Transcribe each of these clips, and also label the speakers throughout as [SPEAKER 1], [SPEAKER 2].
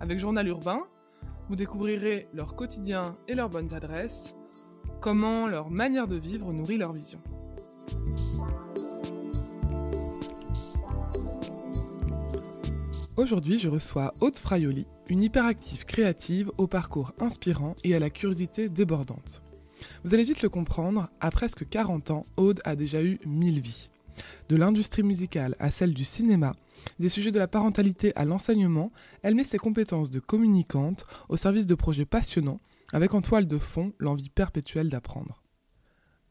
[SPEAKER 1] Avec Journal Urbain, vous découvrirez leur quotidien et leurs bonnes adresses, comment leur manière de vivre nourrit leur vision. Aujourd'hui, je reçois Aude Fraioli, une hyperactive créative au parcours inspirant et à la curiosité débordante. Vous allez vite le comprendre, à presque 40 ans, Aude a déjà eu 1000 vies. De l'industrie musicale à celle du cinéma, des sujets de la parentalité à l'enseignement, elle met ses compétences de communicante au service de projets passionnants, avec en toile de fond l'envie perpétuelle d'apprendre.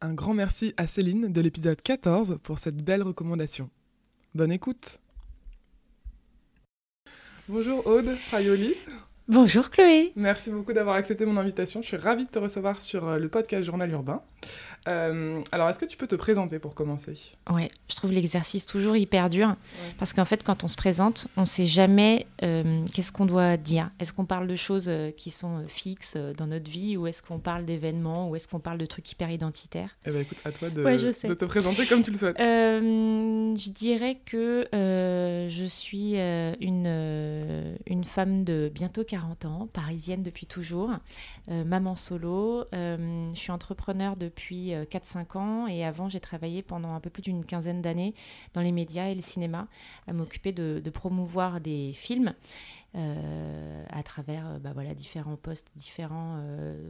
[SPEAKER 1] Un grand merci à Céline de l'épisode 14 pour cette belle recommandation. Bonne écoute Bonjour Aude Fraioli.
[SPEAKER 2] Bonjour Chloé.
[SPEAKER 1] Merci beaucoup d'avoir accepté mon invitation. Je suis ravie de te recevoir sur euh, le podcast Journal Urbain. Euh, alors, est-ce que tu peux te présenter pour commencer?
[SPEAKER 2] Ouais, je trouve l'exercice toujours hyper dur parce qu'en fait, quand on se présente, on ne sait jamais euh, qu'est-ce qu'on doit dire. Est-ce qu'on parle de choses qui sont fixes dans notre vie ou est-ce qu'on parle d'événements ou est-ce qu'on parle de trucs hyper identitaires?
[SPEAKER 1] Eh bien, écoute, à toi de, de, te présenter comme tu le souhaites.
[SPEAKER 2] je dirais que je suis une, une femme de bientôt 40 40 ans, parisienne depuis toujours, euh, maman solo. Euh, je suis entrepreneur depuis 4-5 euh, ans et avant j'ai travaillé pendant un peu plus d'une quinzaine d'années dans les médias et le cinéma à m'occuper de, promouvoir des films. à travers bah voilà, différents postes, différentes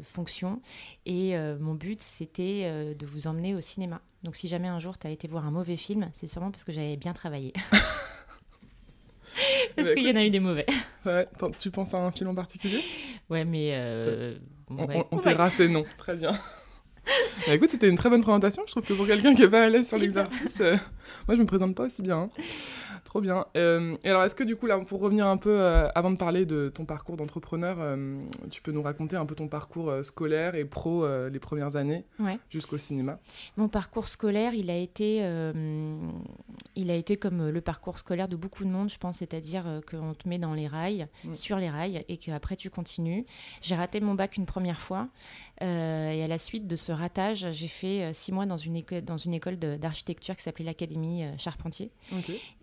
[SPEAKER 2] fonctions. Et mon but, c'était de vous emmener au cinéma. Donc si jamais un jour tu as été voir un mauvais film, c'est sûrement parce que j'avais bien travaillé. Parce qu'il y en a eu des mauvais.
[SPEAKER 1] Ouais, tu penses à un film en particulier?
[SPEAKER 2] Ouais, mais.
[SPEAKER 1] Euh, on, on, t'ira ces noms. Très bien. Bah, écoute, c'était une très bonne présentation. Je trouve que pour quelqu'un qui n'est pas à l'aise sur l'exercice, euh, moi je me présente pas aussi bien. Hein. Trop bien. Euh, et alors, est-ce que du coup, là, pour revenir un peu, euh, avant de parler de ton parcours d'entrepreneur, euh, tu peux nous raconter un peu ton parcours scolaire et pro les premières années jusqu'au cinéma?
[SPEAKER 2] Mon parcours scolaire, il a été, il a été comme le parcours scolaire de beaucoup de monde, je pense, c'est-à-dire qu'on te met dans les rails, mm. sur les rails, et qu'après tu continues. J'ai raté mon bac une première fois, et à la suite de ce ratage, j'ai fait six mois dans une, école, dans une école d'architecture qui s'appelait l'Académie Charpentier.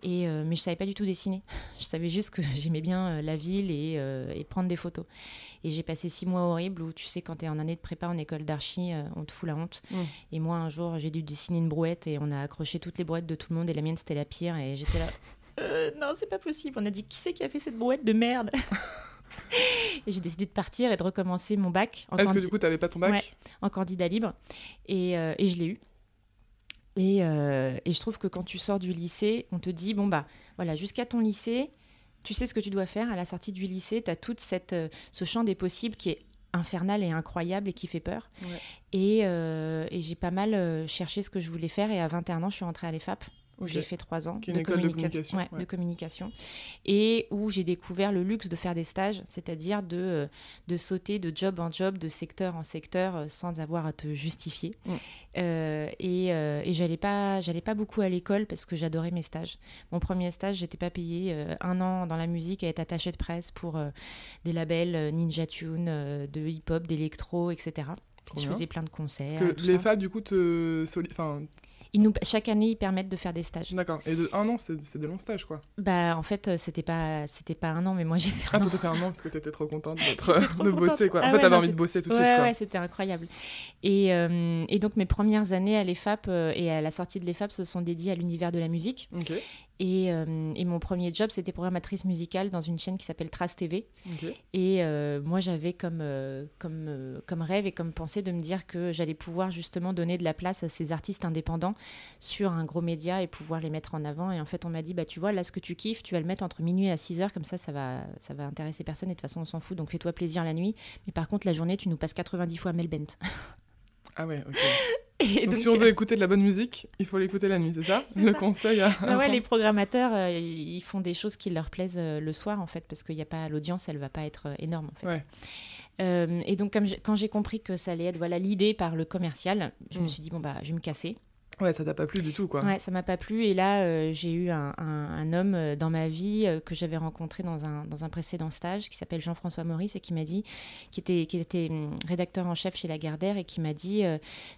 [SPEAKER 2] Et euh, mais je savais pas du tout dessiner. Je savais juste que j'aimais bien euh, la ville euh, et, prendre des photos. Et j'ai passé six mois horribles où, tu sais, quand tu es en année de prépa en école d'archi, on te fout la honte. Mm. Et moi, un jour, j'ai dû dessiner une brouette et on a accroché toutes les brouettes de tout le monde et la mienne, c'était la pire. Et j'étais là, non, c'est pas possible. On a dit, qui c'est qui a fait cette brouette de merde? Et j'ai décidé de partir et de recommencer mon bac.
[SPEAKER 1] Est-ce que du coup, tu n'avais pas ton bac?
[SPEAKER 2] Ouais, en candidat libre. Et, et je l'ai eu. Euh, et, je trouve que quand tu sors du lycée, on te dit, bon, bah voilà, jusqu'à ton lycée, tu sais ce que tu dois faire. À la sortie du lycée, tu as tout cette, euh, ce champ des possibles qui est infernal et incroyable et qui fait peur. Et, euh, et j'ai pas mal cherché ce que je voulais faire. Et à 21 ans, je suis rentrée à l'EFAP où j'ai fait trois ans
[SPEAKER 1] de, communication,
[SPEAKER 2] de, communication, et où j'ai découvert le luxe de faire des stages, c'est-à-dire de, euh, de sauter de job en job, de secteur en secteur, euh, sans avoir à te justifier. Mm. Euh, et, et j'allais pas, j'allais pas beaucoup à l'école parce que j'adorais mes stages. Mon premier stage, j'étais pas payée un an dans la musique à être attachée de presse pour des labels Ninja Tune, de hip-hop, d'électro, etc. je faisais plein de concerts.
[SPEAKER 1] Parce que les FAB, du coup, te, enfin,
[SPEAKER 2] nous, chaque année, ils permettent de faire des stages.
[SPEAKER 1] D'accord. Et de un an, c'est des longs stages, quoi.
[SPEAKER 2] Bah, en fait, euh, c'était pas, c'était pas un an, mais moi j'ai fait
[SPEAKER 1] un
[SPEAKER 2] ah,
[SPEAKER 1] an. Ah, fait un an parce que t'étais trop contente de bosser, quoi. en ah fait, t'avais envie de bosser tout de
[SPEAKER 2] suite,
[SPEAKER 1] quoi.
[SPEAKER 2] Ouais, c'était incroyable. Et, euh, et, donc, mes premières années à l'EFAP euh, et à la sortie de l'EFAP se sont dédiées à l'univers de la musique. Ok. Et, euh, et, mon premier job, c'était programmatrice musicale dans une chaîne qui s'appelle Trace TV. Et euh, moi, j'avais comme, euh, comme, comme rêve et comme pensée de me dire que j'allais pouvoir justement donner de la place à ces artistes indépendants sur un gros média et pouvoir les mettre en avant. Et en fait, on m'a dit, bah, tu vois, là, ce que tu kiffes, tu vas le mettre entre minuit et 6 heures, comme ça, ça va, ça va intéresser personne. Et de toute façon, on s'en fout. Donc, fais-toi plaisir la nuit. Mais par contre, la journée, tu nous passes 90 fois Melbent.
[SPEAKER 1] Ah ouais, ok. donc, si on veut écouter de la bonne musique, il faut l'écouter la nuit, c'est ça Le conseil à...
[SPEAKER 2] Bah ouais, les programmateurs, euh, ils font des choses qui leur plaisent euh, le soir, en fait, parce qu'il n'y a pas... L'audience, elle va pas être euh, énorme, en fait. et donc, comme quand j'ai compris que ça allait être voilà l'idée par le commercial, je me mm. suis dit, bon, bah, je vais me casser.
[SPEAKER 1] Ouais, ça t'a pas plu du tout, quoi.
[SPEAKER 2] Ouais, ça m'a pas plu. Et là, euh, j'ai eu un, un, homme euh, dans ma vie euh, que j'avais rencontré dans un, dans un précédent stage qui s'appelle Jean-François Maurice et qui m'a dit, qui était, qui était hum, rédacteur en chef chez Lagardère et qui m'a dit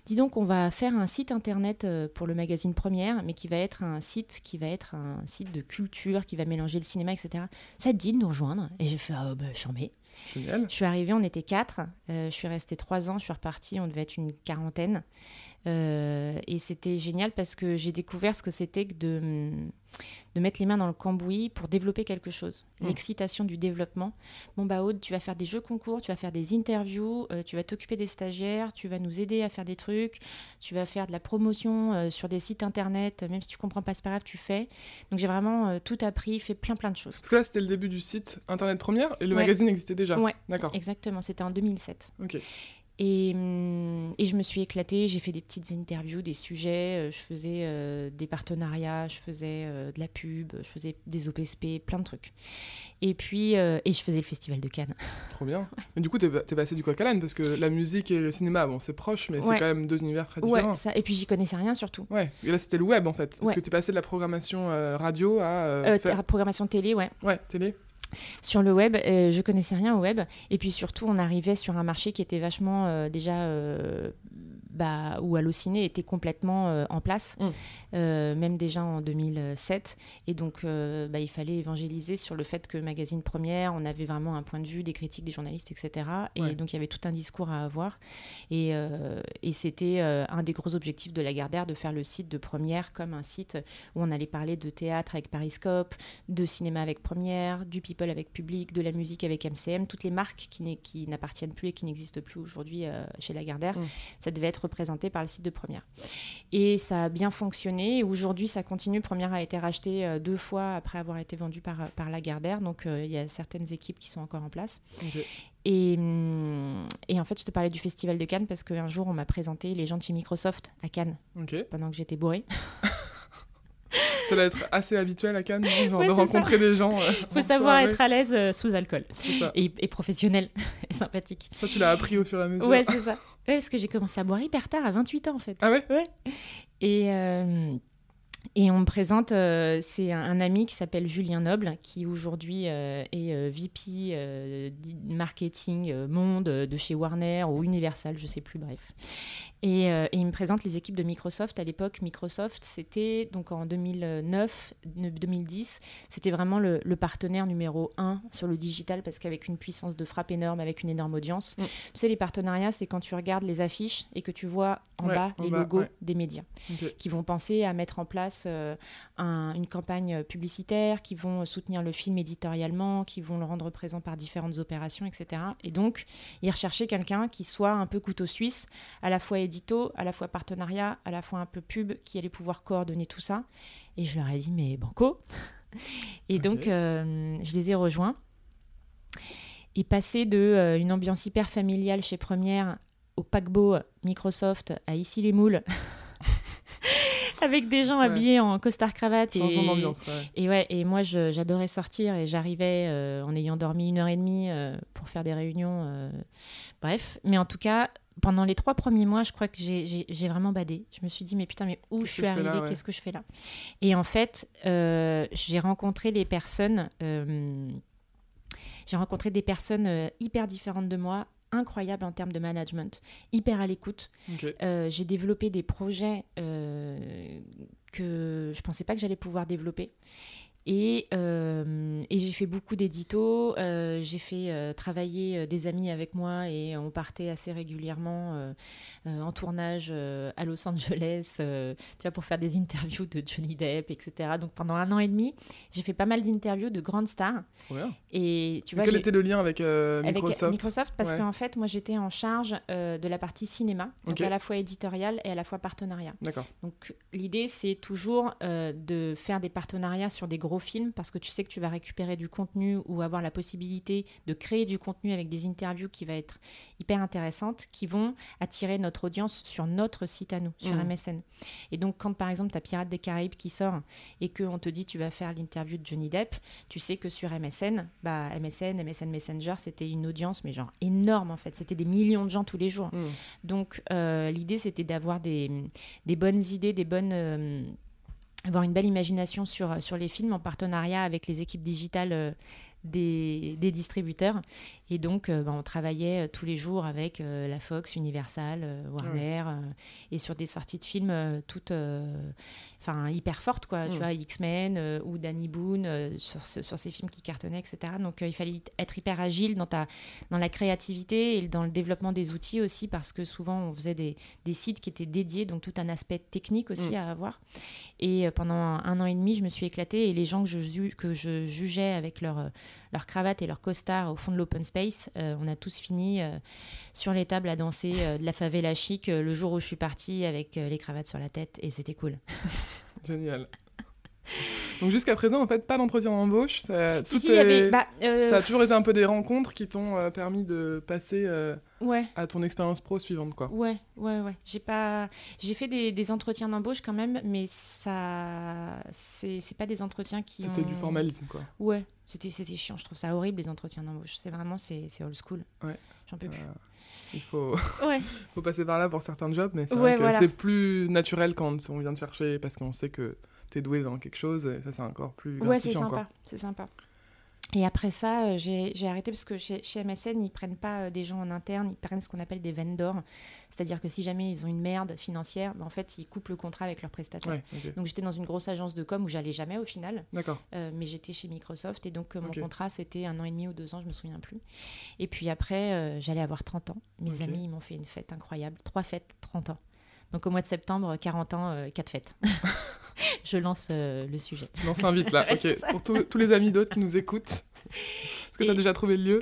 [SPEAKER 2] Dis donc, on va faire un site internet pour le magazine Première, mais qui va être un site qui va être un site de culture, qui va mélanger le cinéma, etc. Ça te dit de nous rejoindre? Et j'ai fait Ah, oh, bah, mets. Génial. Je suis arrivée, on était quatre. je suis restée trois ans, je suis repartie, on devait être une quarantaine. Euh, et c'était génial parce que j'ai découvert ce que c'était que de, de mettre les mains dans le cambouis pour développer quelque chose. Mmh. L'excitation du développement. Bon, bah, Aude, tu vas faire des jeux concours, tu vas faire des interviews, euh, tu vas t'occuper des stagiaires, tu vas nous aider à faire des trucs, tu vas faire de la promotion euh, sur des sites internet, même si tu comprends pas, c'est pas grave, tu fais. Donc, j'ai vraiment tout appris, fait plein, plein de choses.
[SPEAKER 1] Parce que là, c'était le début du site internet première et le magazine existait déjà.
[SPEAKER 2] Ouais, d'accord. Exactement, c'était en 2007.
[SPEAKER 1] Ok.
[SPEAKER 2] Et, hum, et, je me suis éclatée, j'ai fait des petites interviews, des sujets, euh, je faisais euh, des partenariats, je faisais euh, de la pub, je faisais des OPSP, plein de trucs. Et puis, et je faisais le festival de Cannes.
[SPEAKER 1] Trop bien. Mais du coup, t'es es passé du coq à l'âne parce que la musique et le cinéma, bon, c'est proche, mais c'est quand même deux univers très différents.
[SPEAKER 2] Ouais, ça, et puis j'y connaissais rien surtout.
[SPEAKER 1] Ouais, et là c'était le web en fait. Parce que t'es passé de la programmation radio à.
[SPEAKER 2] Faire... programmation télé, ouais.
[SPEAKER 1] Ouais, télé
[SPEAKER 2] sur le web, euh, je connaissais rien au web. Et puis surtout, on arrivait sur un marché qui était vachement euh, déjà euh, bah, où Allociné était complètement euh, en place, mm. euh, même déjà en 2007. Et donc, euh, bah, il fallait évangéliser sur le fait que Magazine Première, on avait vraiment un point de vue, des critiques des journalistes, etc. Et donc, il y avait tout un discours à avoir. Et, et c'était un des gros objectifs de Lagardère de faire le site de Première comme un site où on allait parler de théâtre avec Pariscope, de cinéma avec Première, du people avec Public, de la musique avec MCM, toutes les marques qui, qui n'appartiennent plus et qui n'existent plus aujourd'hui chez Lagardère. Mm. Ça devait être présenté par le site de Première. Et ça a bien fonctionné. Aujourd'hui, ça continue. Première a été racheté euh, deux fois après avoir été vendu par, euh, par Lagardère. Donc, euh, il y a certaines équipes qui sont encore en place. Et, hum, et, en fait, je te parlais du Festival de Cannes parce qu'un jour, on m'a présenté les gens de chez Microsoft à Cannes pendant que j'étais bourrée.
[SPEAKER 1] ça doit être assez habituel à Cannes, genre de rencontrer des gens.
[SPEAKER 2] Il faut savoir être à l'aise sous alcool et, et, professionnel et sympathique.
[SPEAKER 1] Ça, tu l'as appris au fur et à mesure.
[SPEAKER 2] Ouais, c'est ça. Ouais, parce que j'ai commencé à boire hyper tard, à 28 ans en fait.
[SPEAKER 1] Ah ouais?
[SPEAKER 2] Ouais. Et, euh, et on me présente, euh, c'est un, ami qui s'appelle Julien Noble, qui aujourd'hui euh, est VP marketing monde de chez Warner ou Universal, je sais plus, bref. Euh, et, il me présente les équipes de Microsoft. À l'époque, Microsoft, c'était donc en 2009, 2010, c'était vraiment le, partenaire numéro un sur le digital parce qu'avec une puissance de frappe énorme, avec une énorme audience. Mm. Tu sais, les partenariats, c'est quand tu regardes les affiches et que tu vois en bas les logos des médias qui vont penser à mettre en place euh, une campagne publicitaire, qui vont soutenir le film éditorialement, qui vont le rendre présent par différentes opérations, etc. Et donc, ils recherchaient quelqu'un qui soit un peu couteau suisse, à la fois édito, à la fois partenariat, à la fois un peu pub, qui allait pouvoir coordonner tout ça. Et je leur ai dit, mais banco Et donc, euh, je les ai rejoints. Et passer de euh, une ambiance hyper familiale chez Première au paquebot Microsoft à ici les moules avec des gens habillés en costard cravate et et ouais et moi j'adorais sortir et j'arrivais euh, en ayant dormi une heure et demie pour faire des réunions bref. Mais en tout cas pendant les trois premiers mois, je crois que j'ai vraiment badé. Je me suis dit, mais putain, mais où je suis arrivée? Qu'est-ce que je fais là? Et en fait, euh, j'ai rencontré les personnes. Euh, j'ai rencontré des personnes euh, hyper différentes de moi, incroyables en termes de management, hyper à l'écoute. j'ai développé des projets que je pensais pas que j'allais pouvoir développer. Euh, et, j'ai fait beaucoup d'éditos, euh, j'ai fait euh, travailler des amis avec moi et on partait assez régulièrement en tournage à Los Angeles, tu vois, pour faire des interviews de Johnny Depp, etc. Donc pendant un an et demi, j'ai fait pas mal d'interviews de grandes stars.
[SPEAKER 1] Et tu vois, quel était le lien avec Microsoft
[SPEAKER 2] Avec Microsoft, parce qu'en fait, moi j'étais en charge de la partie cinéma, donc à la fois éditoriale et à la fois partenariat.
[SPEAKER 1] D'accord.
[SPEAKER 2] Donc l'idée, c'est toujours de faire des partenariats sur des gros films parce que tu sais que tu vas récupérer du contenu ou avoir la possibilité de créer du contenu avec des interviews qui va être hyper intéressantes, qui vont attirer notre audience sur notre site à nous, sur MSN. Mmh. Et donc, quand par exemple, tu as Pirates des Caraïbes qui sort et qu'on te dit tu vas faire l'interview de Johnny Depp, tu sais que sur MSN, bah, MSN, MSN Messenger, c'était une audience, mais genre énorme en fait. C'était des millions de gens tous les jours. Mmh. Donc, euh, l'idée, c'était d'avoir des, des, bonnes idées, des bonnes. Euh, avoir une belle imagination sur, sur les films en partenariat avec les équipes digitales euh, des, des, distributeurs. Et donc, bah, on travaillait tous les jours avec la Fox, Universal, Warner, et sur des sorties de films toutes enfin hyper forte quoi tu mm. vois X-Men euh, ou Danny Boone euh, sur, sur ces films qui cartonnaient etc donc euh, il fallait être hyper agile dans ta dans la créativité et dans le développement des outils aussi parce que souvent on faisait des, des sites qui étaient dédiés donc tout un aspect technique aussi mm. à avoir et pendant un an et demi je me suis éclatée et les gens que je que je jugeais avec leur leur cravate et leur costard au fond de l'open space. on a tous fini sur les tables à danser de la favela chic le jour où je suis partie avec les cravates sur la tête et c'était cool.
[SPEAKER 1] Génial. Donc jusqu'à présent, en fait, pas d'entretien d'embauche. Ça,
[SPEAKER 2] bah, euh,
[SPEAKER 1] ça, a toujours été un peu des rencontres qui t'ont euh, permis de passer euh, ouais. à ton expérience pro suivante, quoi.
[SPEAKER 2] Ouais, ouais, ouais. J'ai pas, j'ai fait des, des entretiens d'embauche quand même, mais ça, c'est pas des entretiens qui.
[SPEAKER 1] C'était du formalisme, quoi.
[SPEAKER 2] Ouais, c'était c'était chiant. Je trouve ça horrible les entretiens d'embauche. C'est vraiment c'est old school.
[SPEAKER 1] Ouais.
[SPEAKER 2] J'en peux plus.
[SPEAKER 1] Il faut... faut passer par là pour certains jobs, mais c'est c'est plus naturel quand on vient de chercher parce qu'on sait que tu es doué dans quelque chose et ça c'est encore plus
[SPEAKER 2] Ouais, c'est sympa, c'est sympa. Et après ça, euh, j'ai arrêté parce que chez, MSN, ils prennent pas euh, des gens en interne, ils prennent ce qu'on appelle des vendors. C'est-à-dire que si jamais ils ont une merde financière, ben, en fait, ils coupent le contrat avec leur prestataire. Donc j'étais dans une grosse agence de com où j'allais jamais au final.
[SPEAKER 1] D'accord.
[SPEAKER 2] Euh, mais j'étais chez Microsoft et donc mon contrat, c'était un an et demi ou deux ans, je me souviens plus. Et puis après, j'allais avoir 30 ans. Mes amis, ils m'ont fait une fête incroyable. Trois fêtes, 30 ans. Donc au mois de septembre, 40 ans, quatre fêtes. je lance euh, le sujet.
[SPEAKER 1] Tu lances vite là. Pour tous les amis d'autres qui nous écoutent. Est-ce que tu as déjà trouvé le lieu?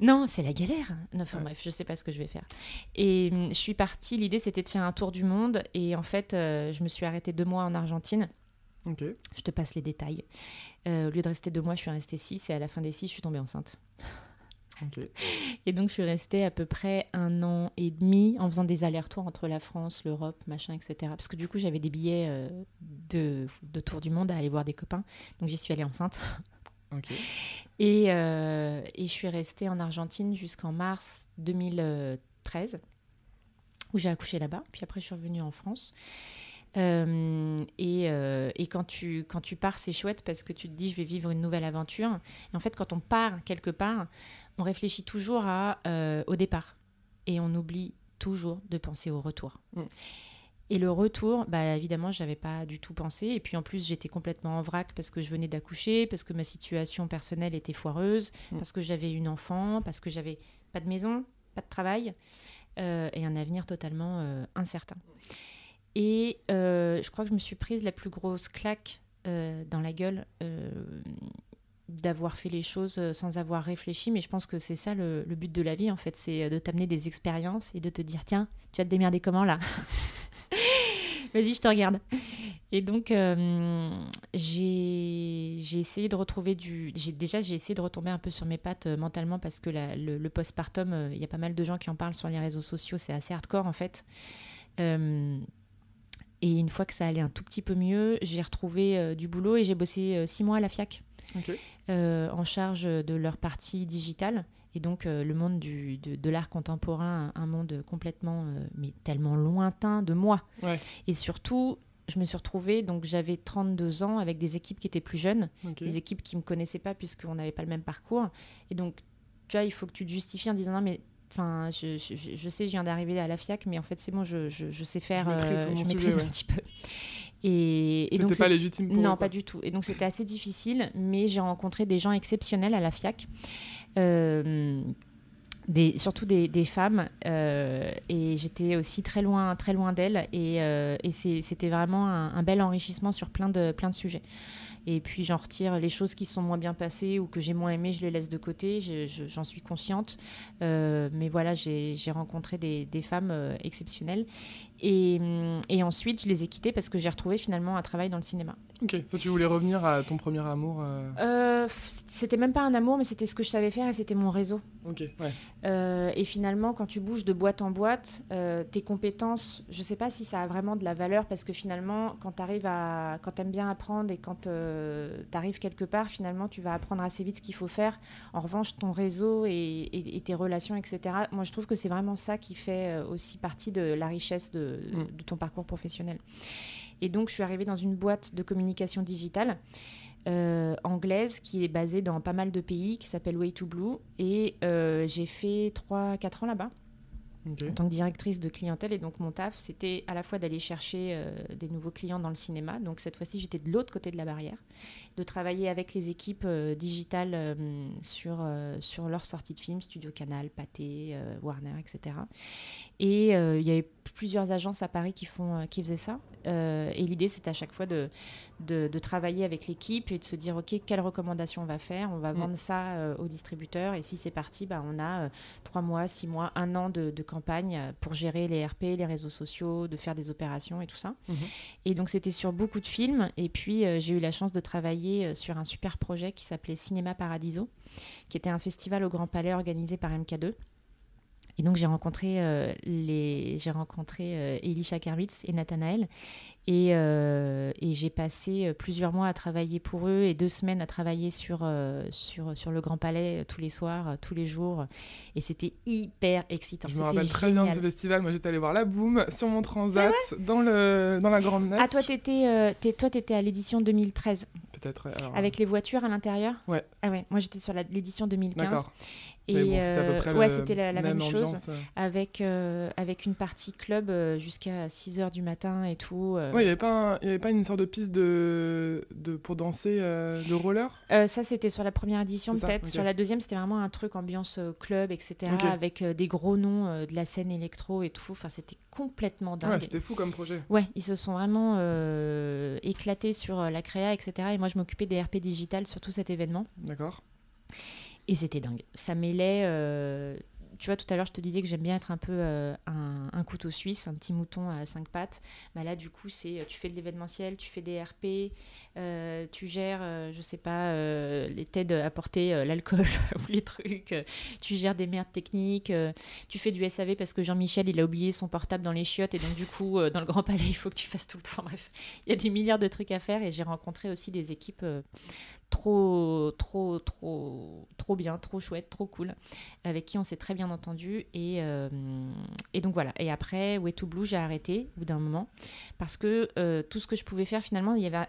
[SPEAKER 2] Non, c'est la galère. enfin bref, je sais pas ce que je vais faire. Et hum, je suis partie, l'idée c'était de faire un tour du monde. Et en fait, euh, je me suis arrêtée deux mois en Argentine. Je te passe les détails. Euh, au lieu de rester deux mois, je suis restée six. Et à la fin des six, je suis tombée enceinte. Et donc, je suis restée à peu près un an et demi en faisant des allers-retours entre la France, l'Europe, machin, etc. Parce que du coup, j'avais des billets euh, de, de, tour du monde à aller voir des copains. Donc, j'y suis allée enceinte. Et, euh, et, je suis restée en Argentine jusqu'en mars 2013, où j'ai accouché là-bas. Puis après, je suis revenue en France. Euh, et, et, quand, tu, quand tu pars, c'est chouette parce que tu te dis, je vais vivre une nouvelle aventure. Et en fait, quand on part quelque part, on réfléchit toujours à, euh, au départ et on oublie toujours de penser au retour. Mm. Et le retour, bah évidemment, j'avais pas du tout pensé. Et puis en plus, j'étais complètement en vrac parce que je venais d'accoucher, parce que ma situation personnelle était foireuse, mm. parce que j'avais une enfant, parce que j'avais pas de maison, pas de travail euh, et un avenir totalement euh, incertain. Et je crois que je me suis prise la plus grosse claque dans la gueule d'avoir fait les choses euh, sans avoir réfléchi, mais je pense que c'est ça le, but de la vie en fait, c'est euh, de t'amener des expériences et de te dire tiens, tu vas te démerder comment là? Vas-y, je te regarde. Et donc, euh, j'ai essayé de retrouver du. Déjà, j'ai essayé de retomber un peu sur mes pattes mentalement parce que le, postpartum, il y a pas mal de gens qui en parlent sur les réseaux sociaux, c'est assez hardcore en fait. Et une fois que ça allait un tout petit peu mieux, j'ai retrouvé du boulot et j'ai bossé six mois à la FIAC. Euh, en charge de leur partie digitale. Et donc, euh, le monde du, de, l'art contemporain, un, monde complètement, euh, mais tellement lointain de moi. Et surtout, je me suis retrouvée, donc j'avais 32 ans avec des équipes qui étaient plus jeunes, des équipes qui ne me connaissaient pas puisqu'on n'avait pas le même parcours. Et donc, tu vois, il faut que tu te justifies en disant non, mais Enfin, je, je, sais, je viens d'arriver à la FIAC, mais en fait, c'est bon, je, sais faire. Je maîtrise, un petit peu.
[SPEAKER 1] Et, et donc pas légitime pour
[SPEAKER 2] Non, pas du tout. Et donc c'était assez difficile, mais j'ai rencontré des gens exceptionnels à la FIAC. Euh, des, surtout des, des femmes euh, et j'étais aussi très loin très loin d'elles et, euh, et c'était vraiment un, un, bel enrichissement sur plein de plein de sujets et puis j'en retire les choses qui sont moins bien passées ou que j'ai moins aimées, je les laisse de côté, j'en suis consciente. Euh, mais voilà, j'ai rencontré des, femmes euh, exceptionnelles. Et, et, ensuite, je les ai quittés parce que j'ai retrouvé finalement un travail dans le cinéma.
[SPEAKER 1] Ok, toi tu voulais revenir à ton premier amour
[SPEAKER 2] euh... euh C'était même pas un amour, mais c'était ce que je savais faire et c'était mon réseau.
[SPEAKER 1] Ok, ouais.
[SPEAKER 2] Euh, et finalement, quand tu bouges de boîte en boîte, euh, tes compétences, je sais pas si ça a vraiment de la valeur parce que finalement, quand tu arrives à. Quand tu aimes bien apprendre et quand tu arrives quelque part, finalement, tu vas apprendre assez vite ce qu'il faut faire. En revanche, ton réseau et, tes relations, etc., moi je trouve que c'est vraiment ça qui fait aussi partie de la richesse de, mm. de ton parcours professionnel. Et donc, je suis arrivée dans une boîte de communication digitale euh, anglaise qui est basée dans pas mal de pays, qui s'appelle Way to Blue. Et euh, j'ai fait 3-4 ans là-bas. En tant que directrice de clientèle, et donc mon taf, c'était à la fois d'aller chercher euh, des nouveaux clients dans le cinéma. Donc cette fois-ci, j'étais de l'autre côté de la barrière, de travailler avec les équipes digitales sur, sur leur sortie de films, Studio Canal, Pathé, Warner, etc. Et il y avait plusieurs agences à Paris qui, font, qui faisaient ça. Euh, et l'idée, c'est à chaque fois de, de, travailler avec l'équipe et de se dire, OK, quelles recommandations on va faire? On va mm. vendre ça euh, aux distributeurs. Et si c'est parti, bah, on a euh, trois mois, six mois, un an de, campagne pour gérer les RP, les réseaux sociaux, de faire des opérations et tout ça. Mm-hmm. Et donc, c'était sur beaucoup de films. Et puis, j'ai eu la chance de travailler sur un super projet qui s'appelait Cinéma Paradiso, qui était un festival au Grand Palais organisé par MK2. Et donc j'ai rencontré euh, les j'ai rencontré euh, Elisha Kerwitz et Nathanaël et, euh, et j'ai passé plusieurs mois à travailler pour eux et deux semaines à travailler sur sur sur le Grand Palais tous les soirs, tous les jours et c'était hyper excitant.
[SPEAKER 1] Je me rappelle très bien ce festival. Moi j'étais allée voir la Boom sur mon transat dans le dans la grande nef.
[SPEAKER 2] Ah toi t'étais toi t'étais à l'édition 2013.
[SPEAKER 1] Peut-être.
[SPEAKER 2] Avec les voitures à l'intérieur?
[SPEAKER 1] Ouais.
[SPEAKER 2] Ah ouais. Moi j'étais sur l'édition 2015. Et c'était à peu près ouais, c'était la, même, chose avec euh, avec une partie club euh, jusqu'à 6 h du matin et tout.
[SPEAKER 1] Euh. Ouais, il n'y avait pas il y avait pas une sorte de piste de, de pour danser de roller?
[SPEAKER 2] Ça c'était sur la première édition peut-être. Sur la deuxième c'était vraiment un truc ambiance club etc avec des gros noms de la scène électro et tout. Enfin c'était complètement dingue.
[SPEAKER 1] Ouais, c'était fou comme projet.
[SPEAKER 2] Ouais, ils se sont vraiment éclatés sur la créa etc. Et moi je m'occupais des RP digital sur tout cet événement.
[SPEAKER 1] D'accord.
[SPEAKER 2] Et c'était dingue. Ça mêlait. Euh, tu vois, tout à l'heure, je te disais que j'aime bien être un peu euh, un, couteau suisse, un petit mouton à cinq pattes. Bah là, du coup, c'est tu fais de l'événementiel, tu fais des RP, euh, tu gères, je sais pas, les t'aides à porter l'alcool ou les trucs, tu gères des merdes techniques, tu fais du SAV parce que Jean-Michel, il a oublié son portable dans les chiottes et donc, du coup, dans le Grand Palais, il faut que tu fasses tout le temps. Bref, il y a des milliards de trucs à faire et j'ai rencontré aussi des équipes trop, trop, trop, trop bien, trop chouette, trop cool, avec qui on s'est très bien entendu. Et, euh, et donc voilà. Et après, Way to Blue, j'ai arrêté au bout d'un moment parce que euh, tout ce que je pouvais faire, finalement, il y avait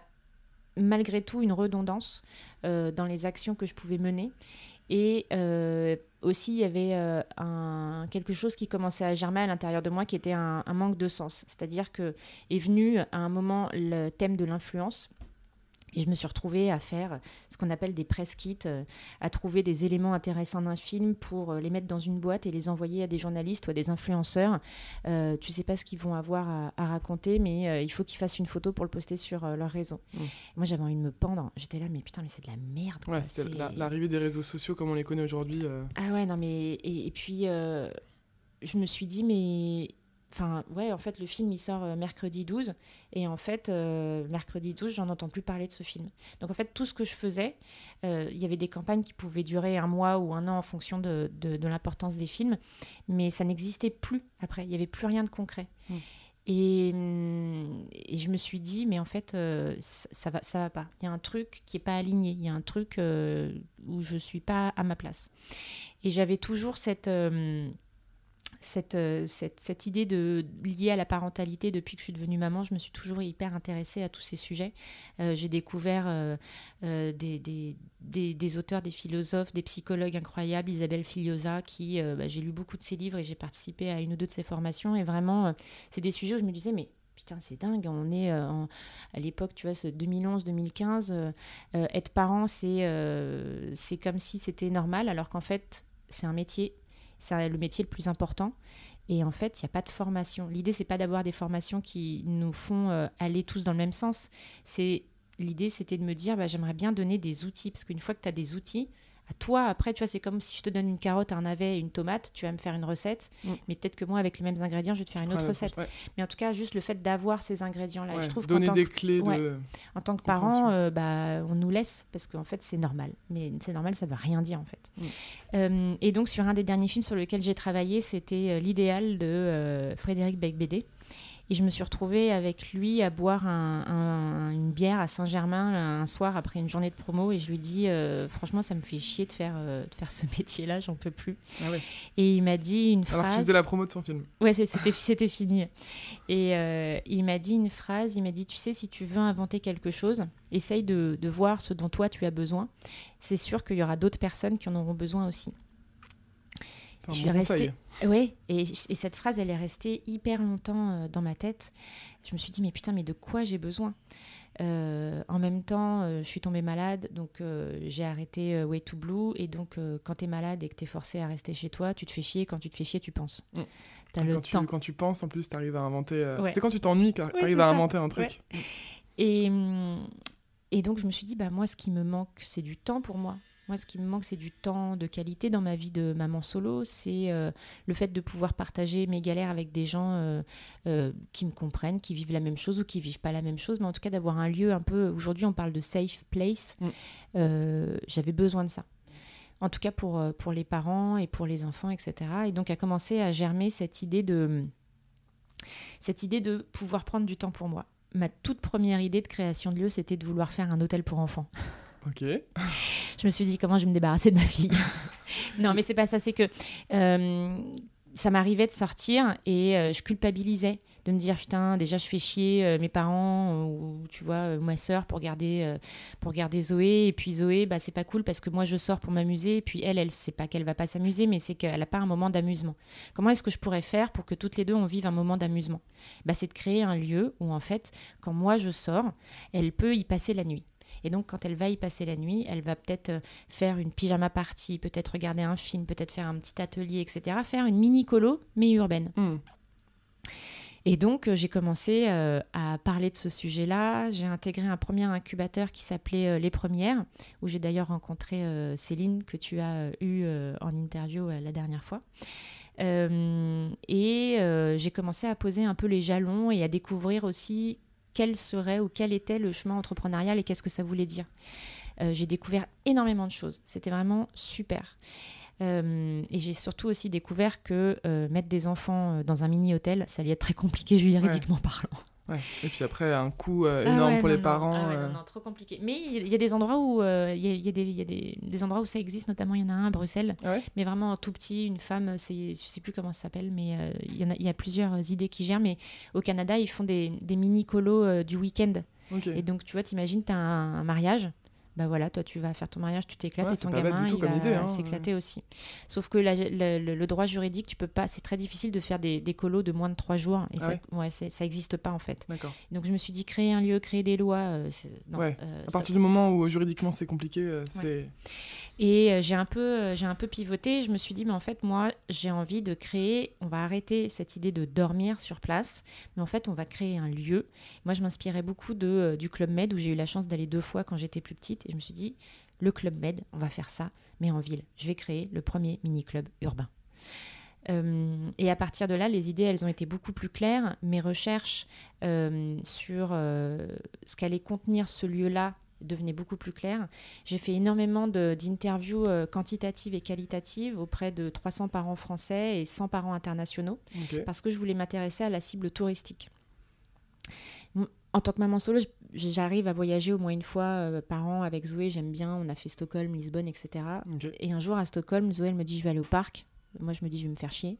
[SPEAKER 2] malgré tout une redondance euh, dans les actions que je pouvais mener. Et aussi, il y avait quelque chose qui commençait à germer à l'intérieur de moi qui était un, un manque de sens. C'est-à-dire que est venu à un moment le thème de l'influence et je me suis retrouvée à faire ce qu'on appelle des press kits, euh, à trouver des éléments intéressants d'un film pour euh, les mettre dans une boîte et les envoyer à des journalistes ou à des influenceurs. Euh, tu sais pas ce qu'ils vont avoir à, raconter, mais euh, il faut qu'ils fassent une photo pour le poster sur leur réseau. Mmh. Moi, j'avais envie de me pendre. J'étais là, mais putain, mais c'est de la merde.
[SPEAKER 1] Ouais, c'était l'arrivée des réseaux sociaux comme on les connaît aujourd'hui.
[SPEAKER 2] Ah ouais, non, mais. Et, et puis, je me suis dit, mais Enfin, ouais, en fait, le film, il sort euh, mercredi 12. Et en fait, euh, mercredi 12, j'en entends plus parler de ce film. Donc, en fait, tout ce que je faisais, euh, il y avait des campagnes qui pouvaient durer un mois ou un an en fonction de, de, l'importance des films. Mais ça n'existait plus après. Il n'y avait plus rien de concret. Hmm. Et, hum, et, je me suis dit, mais en fait, ça, va, ça va pas. Il y a un truc qui est pas aligné. Il y a un truc où je suis pas à ma place. Et j'avais toujours cette euh, cette, idée de liée à la parentalité depuis que je suis devenue maman, je me suis toujours hyper intéressée à tous ces sujets. Euh, j'ai découvert euh, des, auteurs, des philosophes, des psychologues incroyables, Isabelle Filiosa, qui bah, j'ai lu beaucoup de ses livres et j'ai participé à une ou deux de ses formations. Et vraiment, c'est des sujets où je me disais, mais putain, c'est dingue, on est à l'époque, tu vois, 2011-2015, être parent, c'est comme si c'était normal, alors qu'en fait, c'est un métier c'est le métier le plus important. Et en fait, il n'y a pas de formation. L'idée, c'est pas d'avoir des formations qui nous font euh, aller tous dans le même sens. C'est L'idée, c'était de me dire, bah, j'aimerais bien donner des outils, parce qu'une fois que tu as des outils, à toi. Après, tu vois, c'est comme si je te donne une carotte, un navet et une tomate, tu vas me faire une recette. Mm. Mais peut-être que moi, avec les mêmes ingrédients, je vais te faire une autre recette. Mais en tout cas, juste le fait d'avoir ces ingrédients-là. je trouve
[SPEAKER 1] donner des clés de...
[SPEAKER 2] En tant que parent, euh, bah, on nous laisse parce qu'en fait, c'est normal. Mais c'est normal, ça ne veut rien dire en fait. Mm. Euh, et donc, sur un des derniers films sur lequel j'ai travaillé, c'était euh, L'idéal de Frédéric Becbédé. Et je me suis retrouvée avec lui à boire une bière à Saint-Germain un soir après une journée de promo. Et je lui dis, euh, franchement, ça me fait chier de faire, euh, de faire ce métier-là, j'en peux plus. Ah et il m'a dit une phrase.
[SPEAKER 1] Alors tu faisais la promo de son film.
[SPEAKER 2] Ouais, c'était fini. Et euh, il m'a dit une phrase, il m'a dit, tu sais, si tu veux inventer quelque chose, essaye de, de voir ce dont toi tu as besoin. C'est sûr qu'il y aura d'autres personnes qui en auront besoin aussi.
[SPEAKER 1] Je suis restée.
[SPEAKER 2] Oui, et, cette phrase, elle est restée hyper longtemps euh, dans ma tête. Je me suis dit, mais putain, mais de quoi j'ai besoin? Euh, En même temps, euh, je suis tombée malade, donc j'ai arrêté Way to Blue. Et donc, quand tu es malade et que tu es forcé à rester chez toi, tu te fais chier. Quand tu te fais chier, tu penses. Mm.
[SPEAKER 1] As le quand, temps. Tu, quand tu penses, en plus, tu arrives à inventer. C'est quand tu t'ennuies que tu arrives à inventer un truc.
[SPEAKER 2] Et, et donc, je me suis dit, bah, moi, ce qui me manque, c'est du temps pour moi. Moi, ce qui me manque, c'est du temps de qualité dans ma vie de maman solo. C'est euh, le fait de pouvoir partager mes galères avec des gens euh, euh, qui me comprennent, qui vivent la même chose ou qui vivent pas la même chose, mais en tout cas d'avoir un lieu un peu. Aujourd'hui, on parle de safe place. Mm. J'avais besoin de ça. En tout cas pour, pour les parents et pour les enfants, etc. Et donc a commencé à germer cette idée de cette idée de pouvoir prendre du temps pour moi. Ma toute première idée de création de lieu, c'était de vouloir faire un hôtel pour enfants.
[SPEAKER 1] Ok.
[SPEAKER 2] je me suis dit comment je vais me débarrasser de ma fille? non, mais c'est pas ça. C'est que euh, ça m'arrivait de sortir et euh, je culpabilisais de me dire putain déjà je fais chier euh, mes parents ou tu vois ma soeur pour garder pour garder Zoé et puis Zoé bah c'est pas cool parce que moi je sors pour m'amuser et puis elle elle sait pas qu'elle va pas s'amuser mais c'est qu'elle a pas un moment d'amusement comment est-ce que je pourrais faire pour que toutes les deux on vive un moment d'amusement? Bah c'est de créer un lieu où en fait quand moi je sors elle peut y passer la nuit et donc, quand elle va y passer la nuit, elle va peut-être euh, faire une pyjama party, peut-être regarder un film, peut-être faire un petit atelier, etc. Faire une mini colo, mais urbaine. Hmm. Et donc, euh, j'ai commencé euh, à parler de ce sujet-là. J'ai intégré un premier incubateur qui s'appelait Les Premières, où j'ai d'ailleurs rencontré Céline, que tu as eu en interview la dernière fois. et j'ai commencé à poser un peu les jalons et à découvrir aussi quel serait ou quel était le chemin entrepreneurial et qu'est-ce que ça voulait dire. Euh, j'ai découvert énormément de choses. C'était vraiment super. Euh, et j'ai surtout aussi découvert que euh, mettre des enfants dans un mini-hôtel, ça allait être très compliqué juridiquement parlant.
[SPEAKER 1] Et puis après, un coût euh, ah énorme pour les parents. Ah
[SPEAKER 2] euh. non, trop compliqué. Mais il y, a des endroits où euh, il y, a, des, y a des, des, endroits où ça existe, notamment il y en a un à Bruxelles, ah mais vraiment tout petit, une femme, je sais plus comment ça s'appelle, mais il y, en a, y a plusieurs idées qui gèrent. Mais au Canada, ils font des, des mini colos du week-end. Et donc, tu vois, t'imagines, tu as un, mariage, bah voilà, toi tu vas faire ton mariage, tu t'éclates et ton gamin il va hein. s'éclater aussi. Sauf que le, droit juridique, tu peux pas, c'est très difficile de faire des, des colos de moins de trois jours et ah ça, ouais, ça existe pas en fait. Donc je me suis dit créer un lieu, créer des lois. Euh,
[SPEAKER 1] euh, à partir du moment où juridiquement c'est compliqué, euh, c'est.
[SPEAKER 2] Et euh, j'ai un, peu, euh, un peu pivoté. Je me suis dit, mais en fait, moi, j'ai envie de créer. On va arrêter cette idée de dormir sur place, mais en fait, on va créer un lieu. Moi, je m'inspirais beaucoup de, euh, du Club Med, où j'ai eu la chance d'aller deux fois quand j'étais plus petite. Et je me suis dit, le Club Med, on va faire ça, mais en ville. Je vais créer le premier mini-club urbain. et à partir de là, les idées, elles ont été beaucoup plus claires. Mes recherches sur ce qu'allait contenir ce lieu-là devenait beaucoup plus clair. J'ai fait énormément d'interviews euh, quantitatives et qualitatives auprès de 300 parents français et 100 parents internationaux parce que je voulais m'intéresser à la cible touristique. En tant que maman solo, j'arrive à voyager au moins une fois euh, par an avec Zoé. J'aime bien. On a fait Stockholm, Lisbonne, etc. Et un jour à Stockholm, Zoé elle me dit je vais aller au parc. Moi je me dis je vais me faire chier.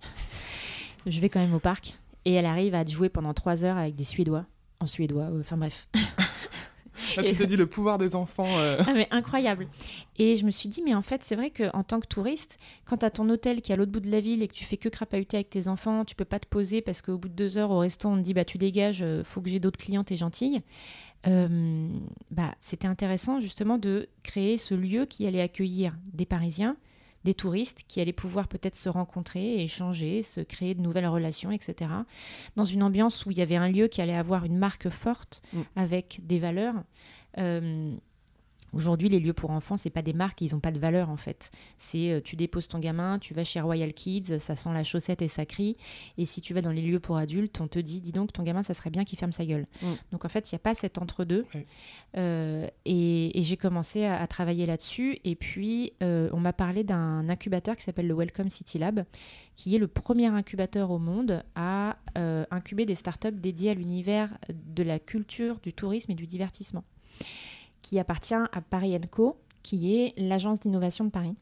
[SPEAKER 2] je vais quand même au parc. Et elle arrive à jouer pendant trois heures avec des Suédois. En suédois, euh, enfin bref.
[SPEAKER 1] Tu t'es dit le pouvoir des enfants. Euh.
[SPEAKER 2] Ah, mais incroyable. Et je me suis dit, mais en fait, c'est vrai qu'en tant que touriste, quand tu as ton hôtel qui est à l'autre bout de la ville et que tu fais que crapahuter avec tes enfants, tu peux pas te poser parce qu'au bout de deux heures au restaurant, on te dit, bah tu dégages, euh, faut que j'ai d'autres clients, t'es gentille. Euh, bah, c'était intéressant justement de créer ce lieu qui allait accueillir des Parisiens, des touristes qui allaient pouvoir peut-être se rencontrer, échanger, se créer de nouvelles relations, etc. Dans une ambiance où il y avait un lieu qui allait avoir une marque forte, mm. avec des valeurs. Euh, Aujourd'hui, les lieux pour enfants, c'est pas des marques, ils n'ont pas de valeur en fait. C'est euh, tu déposes ton gamin, tu vas chez Royal Kids, ça sent la chaussette et ça crie. Et si tu vas dans les lieux pour adultes, on te dit, dis donc, ton gamin, ça serait bien qu'il ferme sa gueule. Mm. Donc en fait, il n'y a pas cet entre-deux. Euh, et, j'ai commencé à, travailler là-dessus. Et puis, euh, on m'a parlé d'un incubateur qui s'appelle le Welcome City Lab, qui est le premier incubateur au monde à incuber des startups dédiées à l'univers de la culture, du tourisme et du divertissement qui appartient à Paris Co, qui est l'agence d'innovation de Paris.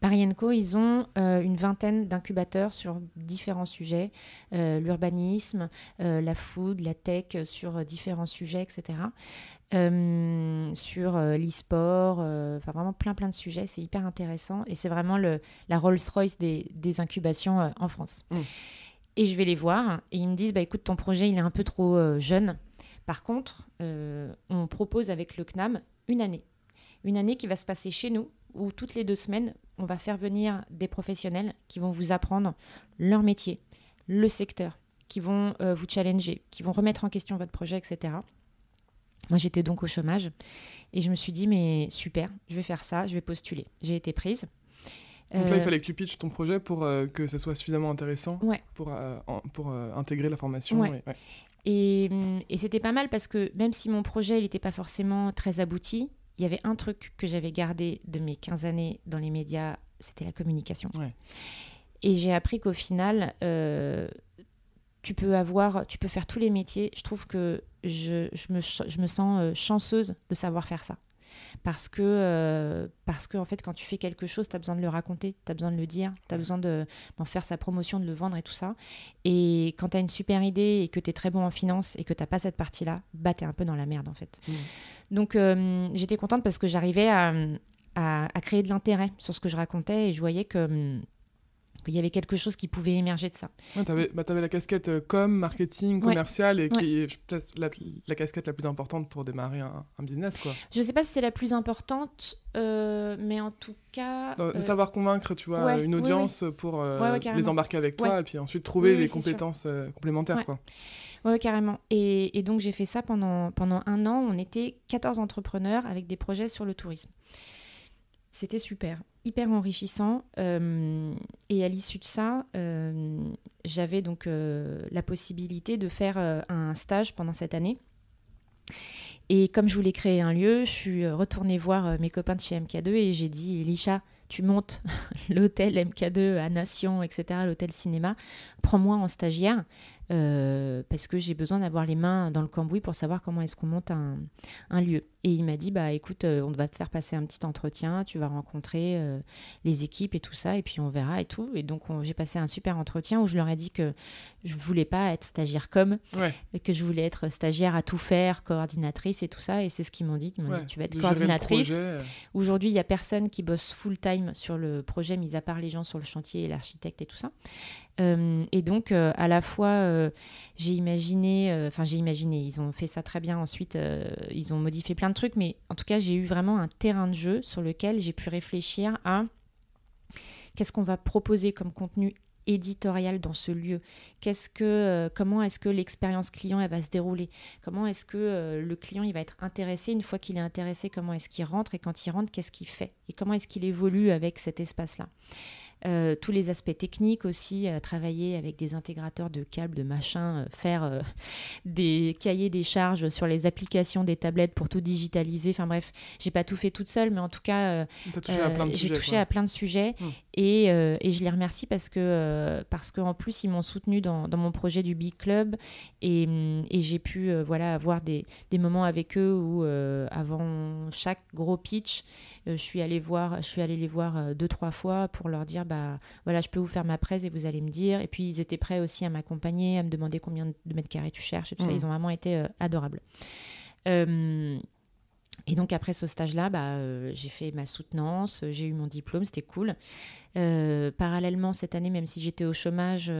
[SPEAKER 2] Paris Co, ils ont euh, une vingtaine d'incubateurs sur différents sujets, euh, l'urbanisme, euh, la food, la tech, sur différents sujets, etc. sur l'e-sport, enfin vraiment plein plein de sujets, c'est hyper intéressant et c'est vraiment le, la Rolls-Royce des, des incubations en France. Mm. Et je vais les voir et ils me disent, bah, écoute, ton projet il est un peu trop jeune, par contre, euh, on propose avec le CNAM une année. Une année qui va se passer chez nous, où toutes les deux semaines, on va faire venir des professionnels qui vont vous apprendre leur métier, le secteur, qui vont euh, vous challenger, qui vont remettre en question votre projet, etc. Moi, j'étais donc au chômage et je me suis dit, mais super, je vais faire ça, je vais postuler. J'ai été prise.
[SPEAKER 1] Donc là, il euh, fallait que tu pitches ton projet pour que ça soit suffisamment intéressant pour, pour intégrer la formation.
[SPEAKER 2] Ouais. Et, c'était pas mal parce que même si mon projet n'était pas forcément très abouti, il y avait un truc que j'avais gardé de mes 15 années dans les médias, c'était la communication. Et j'ai appris qu'au final, euh, tu peux avoir, tu peux faire tous les métiers. Je trouve que je, me, je me, sens euh, chanceuse de savoir faire ça parce que, euh, parce que en fait, quand tu fais quelque chose, tu as besoin de le raconter, tu as besoin de le dire, tu as besoin d'en faire sa promotion, de le vendre et tout ça. Et quand tu as une super idée et que tu es très bon en finance et que tu pas cette partie-là, bah, tu es un peu dans la merde en fait. Mmh. Donc euh, j'étais contente parce que j'arrivais à, à, à, créer de l'intérêt sur ce que je racontais et je voyais que hum, il y avait quelque chose qui pouvait émerger de ça.
[SPEAKER 1] tu avais, bah, la casquette euh, com, marketing, commercial, et qui est peut-être la, casquette la plus importante pour démarrer un, business. Quoi.
[SPEAKER 2] Je ne sais pas si c'est la plus importante, euh, mais en tout cas...
[SPEAKER 1] De euh, savoir convaincre, tu vois, une audience pour les embarquer avec toi, et puis ensuite trouver les compétences complémentaires. Quoi.
[SPEAKER 2] Oui, carrément. Et, et donc j'ai fait ça pendant, pendant un an. On était 14 entrepreneurs avec des projets sur le tourisme. C'était super, hyper enrichissant. Euh, et à l'issue de ça, euh, j'avais donc euh, la possibilité de faire un stage pendant cette année. Et comme je voulais créer un lieu, je suis retournée voir mes copains de chez MK2 et j'ai dit, Elisha, tu montes l'hôtel MK2 à Nation, etc., l'hôtel cinéma, prends-moi en stagiaire. Euh, parce que j'ai besoin d'avoir les mains dans le cambouis pour savoir comment est-ce qu'on monte un, lieu. Et il m'a dit, bah écoute, euh, on va te faire passer un petit entretien, tu vas rencontrer euh, les équipes et tout ça, et puis on verra et tout. Et donc j'ai passé un super entretien où je leur ai dit que je voulais pas être stagiaire comme, que je voulais être stagiaire à tout faire, coordinatrice et tout ça. Et c'est ce qu'ils m'ont dit. Ils m'ont dit, tu vas être coordinatrice. Aujourd'hui, il y a personne qui bosse full time sur le projet, mis à part les gens sur le chantier et l'architecte et tout ça. Euh, et donc, euh, à la fois, euh, j'ai imaginé, enfin, j'ai imaginé, ils ont fait ça très bien ensuite, ils ont modifié plein de trucs, mais en tout cas, j'ai eu vraiment un terrain de jeu sur lequel j'ai pu réfléchir à qu'est-ce qu'on va proposer comme contenu éditorial dans ce lieu. Qu'est-ce que, comment est-ce que l'expérience client elle va se dérouler? Comment est-ce que le client il va être intéressé? Une fois qu'il est intéressé Comment est-ce qu'il rentre? Et quand il rentre qu'est-ce qu'il fait? Et comment est-ce qu'il évolue avec cet espace-là? Euh, tous les aspects techniques aussi, euh, travailler avec des intégrateurs de câbles, de machins, euh, faire des cahiers des charges sur les applications des tablettes pour tout digitaliser. Enfin bref, j'ai pas tout fait toute seule, mais en tout cas, j'ai touché à plein de sujets hum. et, et, je les remercie parce que parce qu'en plus ils m'ont soutenu dans, dans, mon projet du Big Club et, et j'ai pu voilà avoir des, des, moments avec eux où avant chaque gros pitch, je suis allée voir, je suis allée les voir deux trois fois pour leur dire bah, bah, voilà, je peux vous faire ma presse et vous allez me dire. Et puis ils étaient prêts aussi à m'accompagner, à me demander combien de mètres carrés tu cherches et tout ça. Mmh. Ils ont vraiment été euh, adorables. Euh, et donc après ce stage-là, bah, euh, j'ai fait ma soutenance, j'ai eu mon diplôme, c'était cool. parallèlement, cette année, même si j'étais au chômage,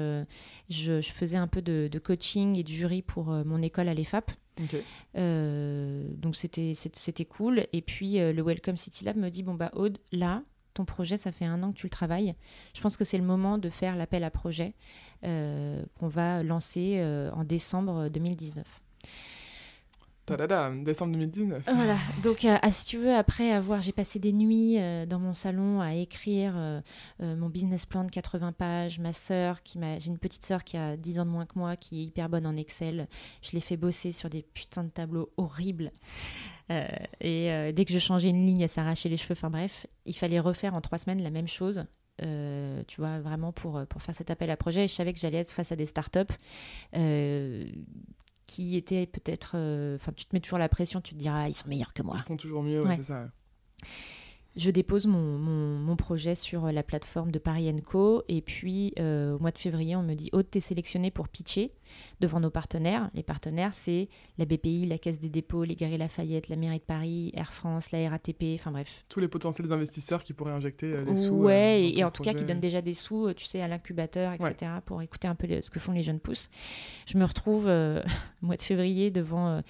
[SPEAKER 2] je, faisais un peu de, coaching et de jury pour mon école à l'EFAP. donc c'était cool. Et puis le Welcome City Lab me dit, bon bah Aude, là, ton projet, ça fait un an que tu le travailles. Je pense que c'est le moment de faire l'appel à projet euh, qu'on va lancer euh, en décembre 2019.
[SPEAKER 1] Tadada, décembre 2019.
[SPEAKER 2] Voilà, donc euh, ah, si tu veux, après avoir, j'ai passé des nuits euh, dans mon salon à écrire euh, mon business plan de 80 pages. Ma sœur, qui m'a, j'ai une petite sœur qui a 10 ans de moins que moi, qui est hyper bonne en Excel. Je l'ai fait bosser sur des putains de tableaux horribles. Et dès que je changeais une ligne, elle s'arrachait les cheveux. Enfin bref, il fallait refaire en trois semaines la même chose. tu vois, vraiment pour, pour faire cet appel à projet. Et je savais que j'allais être face à des startups qui était peut-être. Euh, enfin, tu te mets toujours la pression, tu te diras, ils sont meilleurs que moi.
[SPEAKER 1] Ils font toujours mieux, c'est ça
[SPEAKER 2] je dépose mon, mon, projet sur la plateforme de Paris Co. Et puis, euh, au mois de février, on me dit Aude, t'es sélectionné pour pitcher devant nos partenaires. Les partenaires, c'est la BPI, la Caisse des dépôts, les Galeries Lafayette, la mairie de Paris, Air France, la RATP, enfin bref.
[SPEAKER 1] Tous les potentiels investisseurs qui pourraient injecter euh, des sous.
[SPEAKER 2] Ouais, euh, et, en tout cas qui donnent déjà des sous, tu sais, à l'incubateur, etc., pour écouter un peu ce que font les jeunes pousses. Je me retrouve au mois de février devant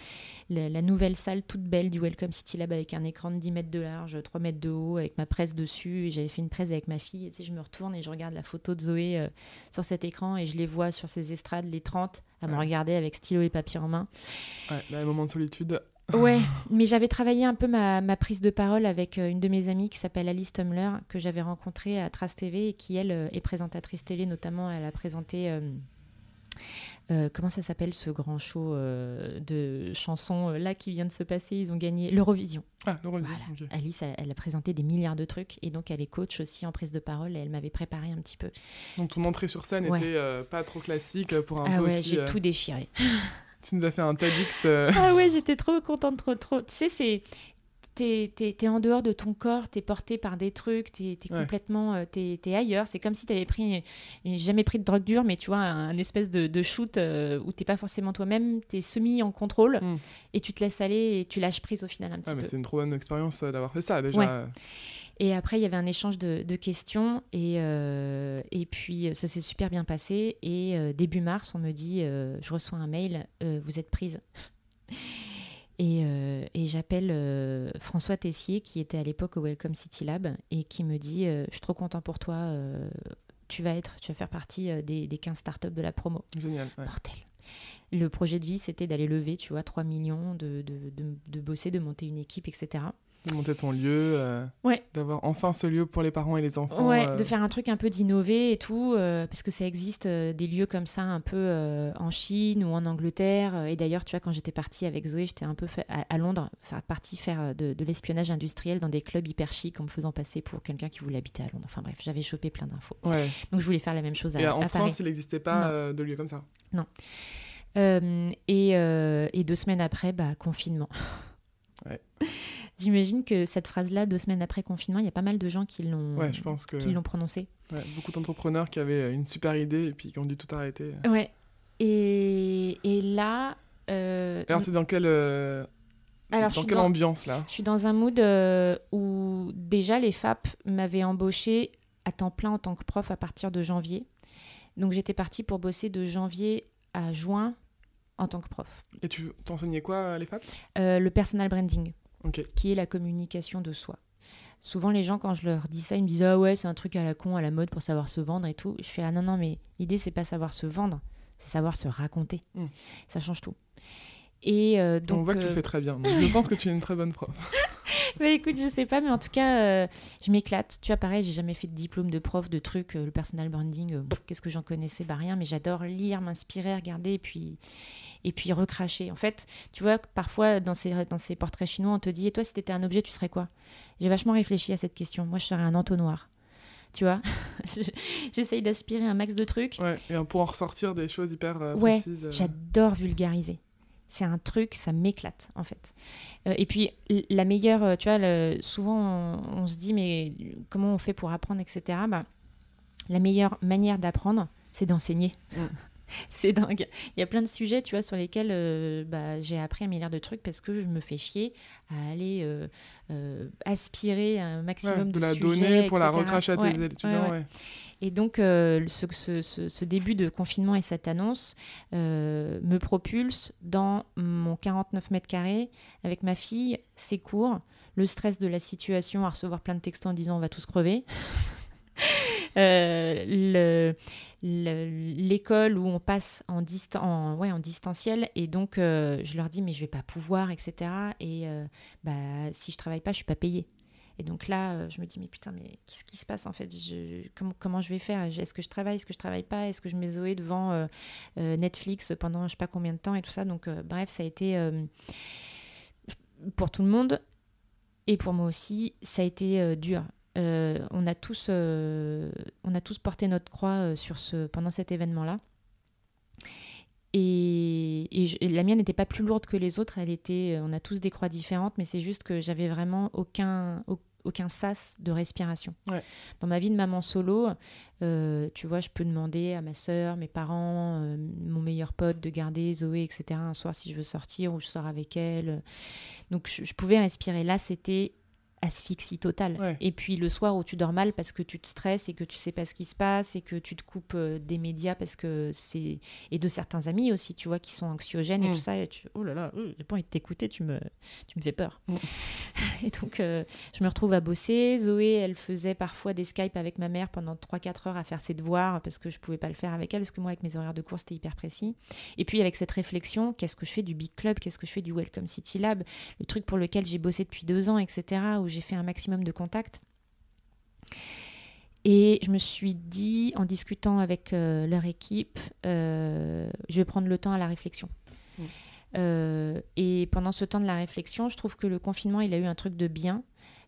[SPEAKER 2] la, la, nouvelle salle toute belle du Welcome City Lab avec un écran de 10 mètres de large, 3 mètres de avec ma presse dessus. J'avais fait une presse avec ma fille. Et, tu sais, je me retourne et je regarde la photo de Zoé euh, sur cet écran et je les vois sur ces estrades, les 30, à me regarder avec stylo et papier en main.
[SPEAKER 1] Ouais, là, un moment de solitude.
[SPEAKER 2] Ouais, mais j'avais travaillé un peu ma, ma, prise de parole avec euh, une de mes amies qui s'appelle Alice Tumler, que j'avais rencontrée à Trace TV et qui, elle, euh, est présentatrice télé, notamment. Elle a présenté. Euh, comment ça s'appelle ce grand show euh, de chansons euh, là qui vient de se passer? Ils ont gagné l'Eurovision.
[SPEAKER 1] Ah, l'Eurovision.
[SPEAKER 2] Alice, elle, a présenté des milliards de trucs et donc elle est coach aussi en prise de parole et elle m'avait préparé un petit peu.
[SPEAKER 1] Donc ton entrée sur scène n'était pas trop classique pour un
[SPEAKER 2] ah
[SPEAKER 1] peu
[SPEAKER 2] ouais, j'ai tout déchiré.
[SPEAKER 1] tu nous as fait un TEDx.
[SPEAKER 2] Ah ouais, j'étais trop contente, trop, trop. Tu sais, c'est t'es es, en dehors de ton corps, t'es porté par des trucs, t'es es complètement euh, t'es es ailleurs. C'est comme si t'avais pris, jamais pris de drogue dure, mais tu vois, un, espèce de, shoot euh, où t'es pas forcément toi-même, t'es semi en contrôle hmm. et tu te laisses aller et tu lâches prise au final un petit peu.
[SPEAKER 1] C'est une trop bonne expérience euh, d'avoir fait ça déjà.
[SPEAKER 2] Et après, il y avait un échange de, questions et, et puis ça s'est super bien passé. Et début mars, on me dit, je reçois un mail, vous êtes prise. Euh, et, j'appelle euh, François Tessier, qui était à l'époque au Welcome City Lab, et qui me dit euh, Je suis trop content pour toi, tu, vas être, tu vas faire partie des, des 15 startups de la promo.
[SPEAKER 1] Génial.
[SPEAKER 2] Mortel. Le projet de vie, c'était d'aller lever, tu vois, 3 millions, de, de, de, de, bosser, de monter une équipe, etc
[SPEAKER 1] de monter ton lieu, euh, d'avoir enfin ce lieu pour les parents et les enfants.
[SPEAKER 2] Ouais,
[SPEAKER 1] euh.
[SPEAKER 2] de faire un truc un peu d'innover et tout, euh, parce que ça existe des lieux comme ça un peu en Chine ou en Angleterre. Et d'ailleurs, tu vois, quand j'étais partie avec Zoé, j'étais un peu à, Londres, partie faire de, l'espionnage industriel dans des clubs hyper chics en me faisant passer pour quelqu'un qui voulait habiter à Londres. Enfin bref, j'avais chopé plein d'infos.
[SPEAKER 1] Ouais.
[SPEAKER 2] Donc je voulais faire la même chose à, et
[SPEAKER 1] en
[SPEAKER 2] France,
[SPEAKER 1] il n'existait pas de lieu comme ça.
[SPEAKER 2] Non. Et, et, deux semaines après, bah, confinement.
[SPEAKER 1] Ouais.
[SPEAKER 2] J'imagine que cette phrase-là, deux semaines après confinement, il y a pas mal de gens qui l'ont
[SPEAKER 1] ouais, que...
[SPEAKER 2] l'ont prononcée.
[SPEAKER 1] beaucoup d'entrepreneurs qui avaient une super idée et puis qui ont dû tout arrêter.
[SPEAKER 2] Ouais. Et, et là. Euh...
[SPEAKER 1] Alors, c'est dans quelle. Euh, Alors, dans quelle ambiance là?
[SPEAKER 2] Je suis dans un mood euh, où déjà les FAP m'avaient embauché à temps plein en tant que prof à partir de janvier. Donc j'étais partie pour bosser de janvier à juin en tant que prof.
[SPEAKER 1] Et tu t'enseignais quoi les FAP
[SPEAKER 2] euh, Le personal branding qui est la communication de soi. Souvent, les gens, quand je leur dis ça, ils me disent Ah ouais, c'est un truc à la con, à la mode pour savoir se vendre et tout. Je fais Ah non, non, mais l'idée, c'est pas savoir se vendre, c'est savoir se raconter. Hmm. Ça change tout. Et euh, donc,
[SPEAKER 1] On voit que tu le euh, fais très bien. je pense que tu es une très bonne prof.
[SPEAKER 2] mais écoute, je sais pas, mais en tout cas, euh, je m'éclate. Tu vois, pareil, j'ai jamais fait de diplôme de prof, de trucs, le personal branding, qu'est-ce que j'en connaissais? Bah rien, mais j'adore lire, m'inspirer, regarder, et puis, et puis recracher. En fait, tu vois, parfois dans ces, dans ces portraits chinois, on te dit Et toi, si tu étais un objet, tu serais quoi? J'ai vachement réfléchi à cette question. Moi, je serais un entonnoir. Tu vois? J'essaye d'aspirer un max de trucs.
[SPEAKER 1] Ouais, et pour en ressortir des choses hyper euh,
[SPEAKER 2] ouais,
[SPEAKER 1] précises. Euh.
[SPEAKER 2] J'adore vulgariser. C'est un truc, ça m'éclate en fait. Euh, et puis la meilleure, tu vois, souvent on, se dit mais comment on fait pour apprendre, etc. Bah, la meilleure manière d'apprendre, c'est d'enseigner. Mm. c'est dingue. Il y a plein de sujets, tu vois, sur lesquels euh, bah, j'ai appris un milliard de trucs parce que je me fais chier à aller euh, euh, aspirer un maximum
[SPEAKER 1] de,
[SPEAKER 2] de
[SPEAKER 1] la donner pour la recracher à tes étudiants.
[SPEAKER 2] Et donc, ce, ce, ce, début de confinement et cette annonce me propulse dans mon 49 mètres carrés avec ma fille, ses cours, le stress de la situation, à recevoir plein de textos en disant on va tous crever. L'école où on passe en, ouais, en distanciel et donc je leur dis mais je vais pas pouvoir etc et bah si je travaille pas je suis pas payée. Et donc là, euh, je me dis, mais putain, mais qu'est-ce qui se passe en fait? Comment, comment, je vais faire? Est-ce que je travaille? Est-ce que je travaille pas? Est-ce que je mets Zoé devant euh, euh, Netflix pendant je sais pas combien de temps et tout ça? Donc, bref, ça a été pour tout le monde et pour moi aussi, ça a été dur. On, a tous, on a tous porté notre croix sur ce, pendant cet événement-là. Et, la mienne n'était pas plus lourde que les autres. Elle était, on a tous des croix différentes, mais c'est juste que j'avais vraiment aucun, aucun sas de respiration. Dans ma vie de maman solo, euh, tu vois, je peux demander à ma soeur, mes parents, euh, mon meilleur pote de garder Zoé, etc. un soir si je veux sortir ou je sors avec elle. Donc je pouvais respirer. Là, c'était asphyxie totale. Et puis le soir où tu dors mal parce que tu te stresses et que tu sais pas ce qui se passe et que tu te coupes euh, des médias parce que c'est et de certains amis aussi, tu vois, qui sont anxiogènes et mm. tout ça. Et tu oh là là, euh, j'ai pas envie de t'écouter, tu me tu me fais peur. Mm. et donc euh, je me retrouve à bosser. Zoé, elle faisait parfois des Skype avec ma mère pendant 3-4 heures à faire ses devoirs parce que je pouvais pas le faire avec elle parce que moi avec mes horaires de cours c'était hyper précis. Et puis avec cette réflexion, qu'est-ce que je fais du Big Club, qu'est-ce que je fais du Welcome City Lab, le truc pour lequel j'ai bossé depuis deux ans, etc. Où j'ai fait un maximum de contacts. Et je me suis dit, en discutant avec euh, leur équipe, euh, je vais prendre le temps à la réflexion. Mmh. Euh, et pendant ce temps de la réflexion, je trouve que le confinement, il a eu un truc de bien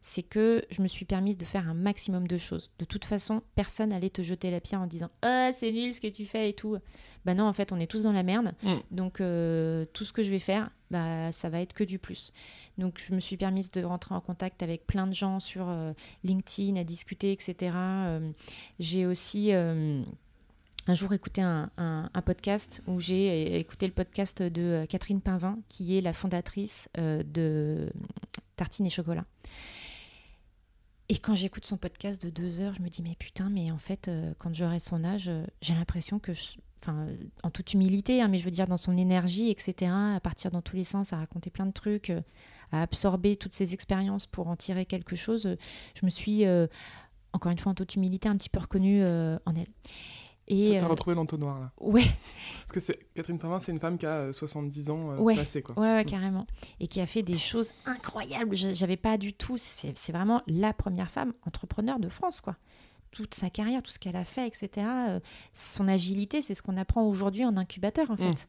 [SPEAKER 2] c'est que je me suis permise de faire un maximum de choses. De toute façon, personne allait te jeter la pierre en disant Ah, c'est nul ce que tu fais et tout. Bah non, en fait, on est tous dans la merde. Mm. Donc, euh, tout ce que je vais faire, bah, ça va être que du plus. Donc, je me suis permise de rentrer en contact avec plein de gens sur euh, LinkedIn, à discuter, etc. Euh, j'ai aussi un jour écouté un, podcast où j'ai écouté le podcast de Catherine Pinvin, qui est la fondatrice de Tartine et Chocolat. Et quand j'écoute son podcast de deux heures, je me dis, mais putain, mais en fait, euh, quand j'aurai son âge, euh, j'ai l'impression que, en toute humilité, hein, mais je veux dire dans son énergie, etc., à partir dans tous les sens, à raconter plein de trucs, euh, à absorber toutes ces expériences pour en tirer quelque chose, je me suis, encore une fois, en toute humilité, un petit peu reconnue en elle.
[SPEAKER 1] Et t'as euh, retrouvé l'entonnoir là.
[SPEAKER 2] Ouais.
[SPEAKER 1] Parce que Catherine Pavin, c'est une femme qui a 70 euh, ans euh,
[SPEAKER 2] ouais.
[SPEAKER 1] passé quoi.
[SPEAKER 2] Ouais, ouais, carrément. Et qui a fait des choses incroyables. J'avais pas du tout. C'est vraiment la première femme entrepreneur de France quoi. Toute sa carrière, tout ce qu'elle a fait, etc. son agilité, c'est ce qu'on apprend aujourd'hui en incubateur en mm. fait.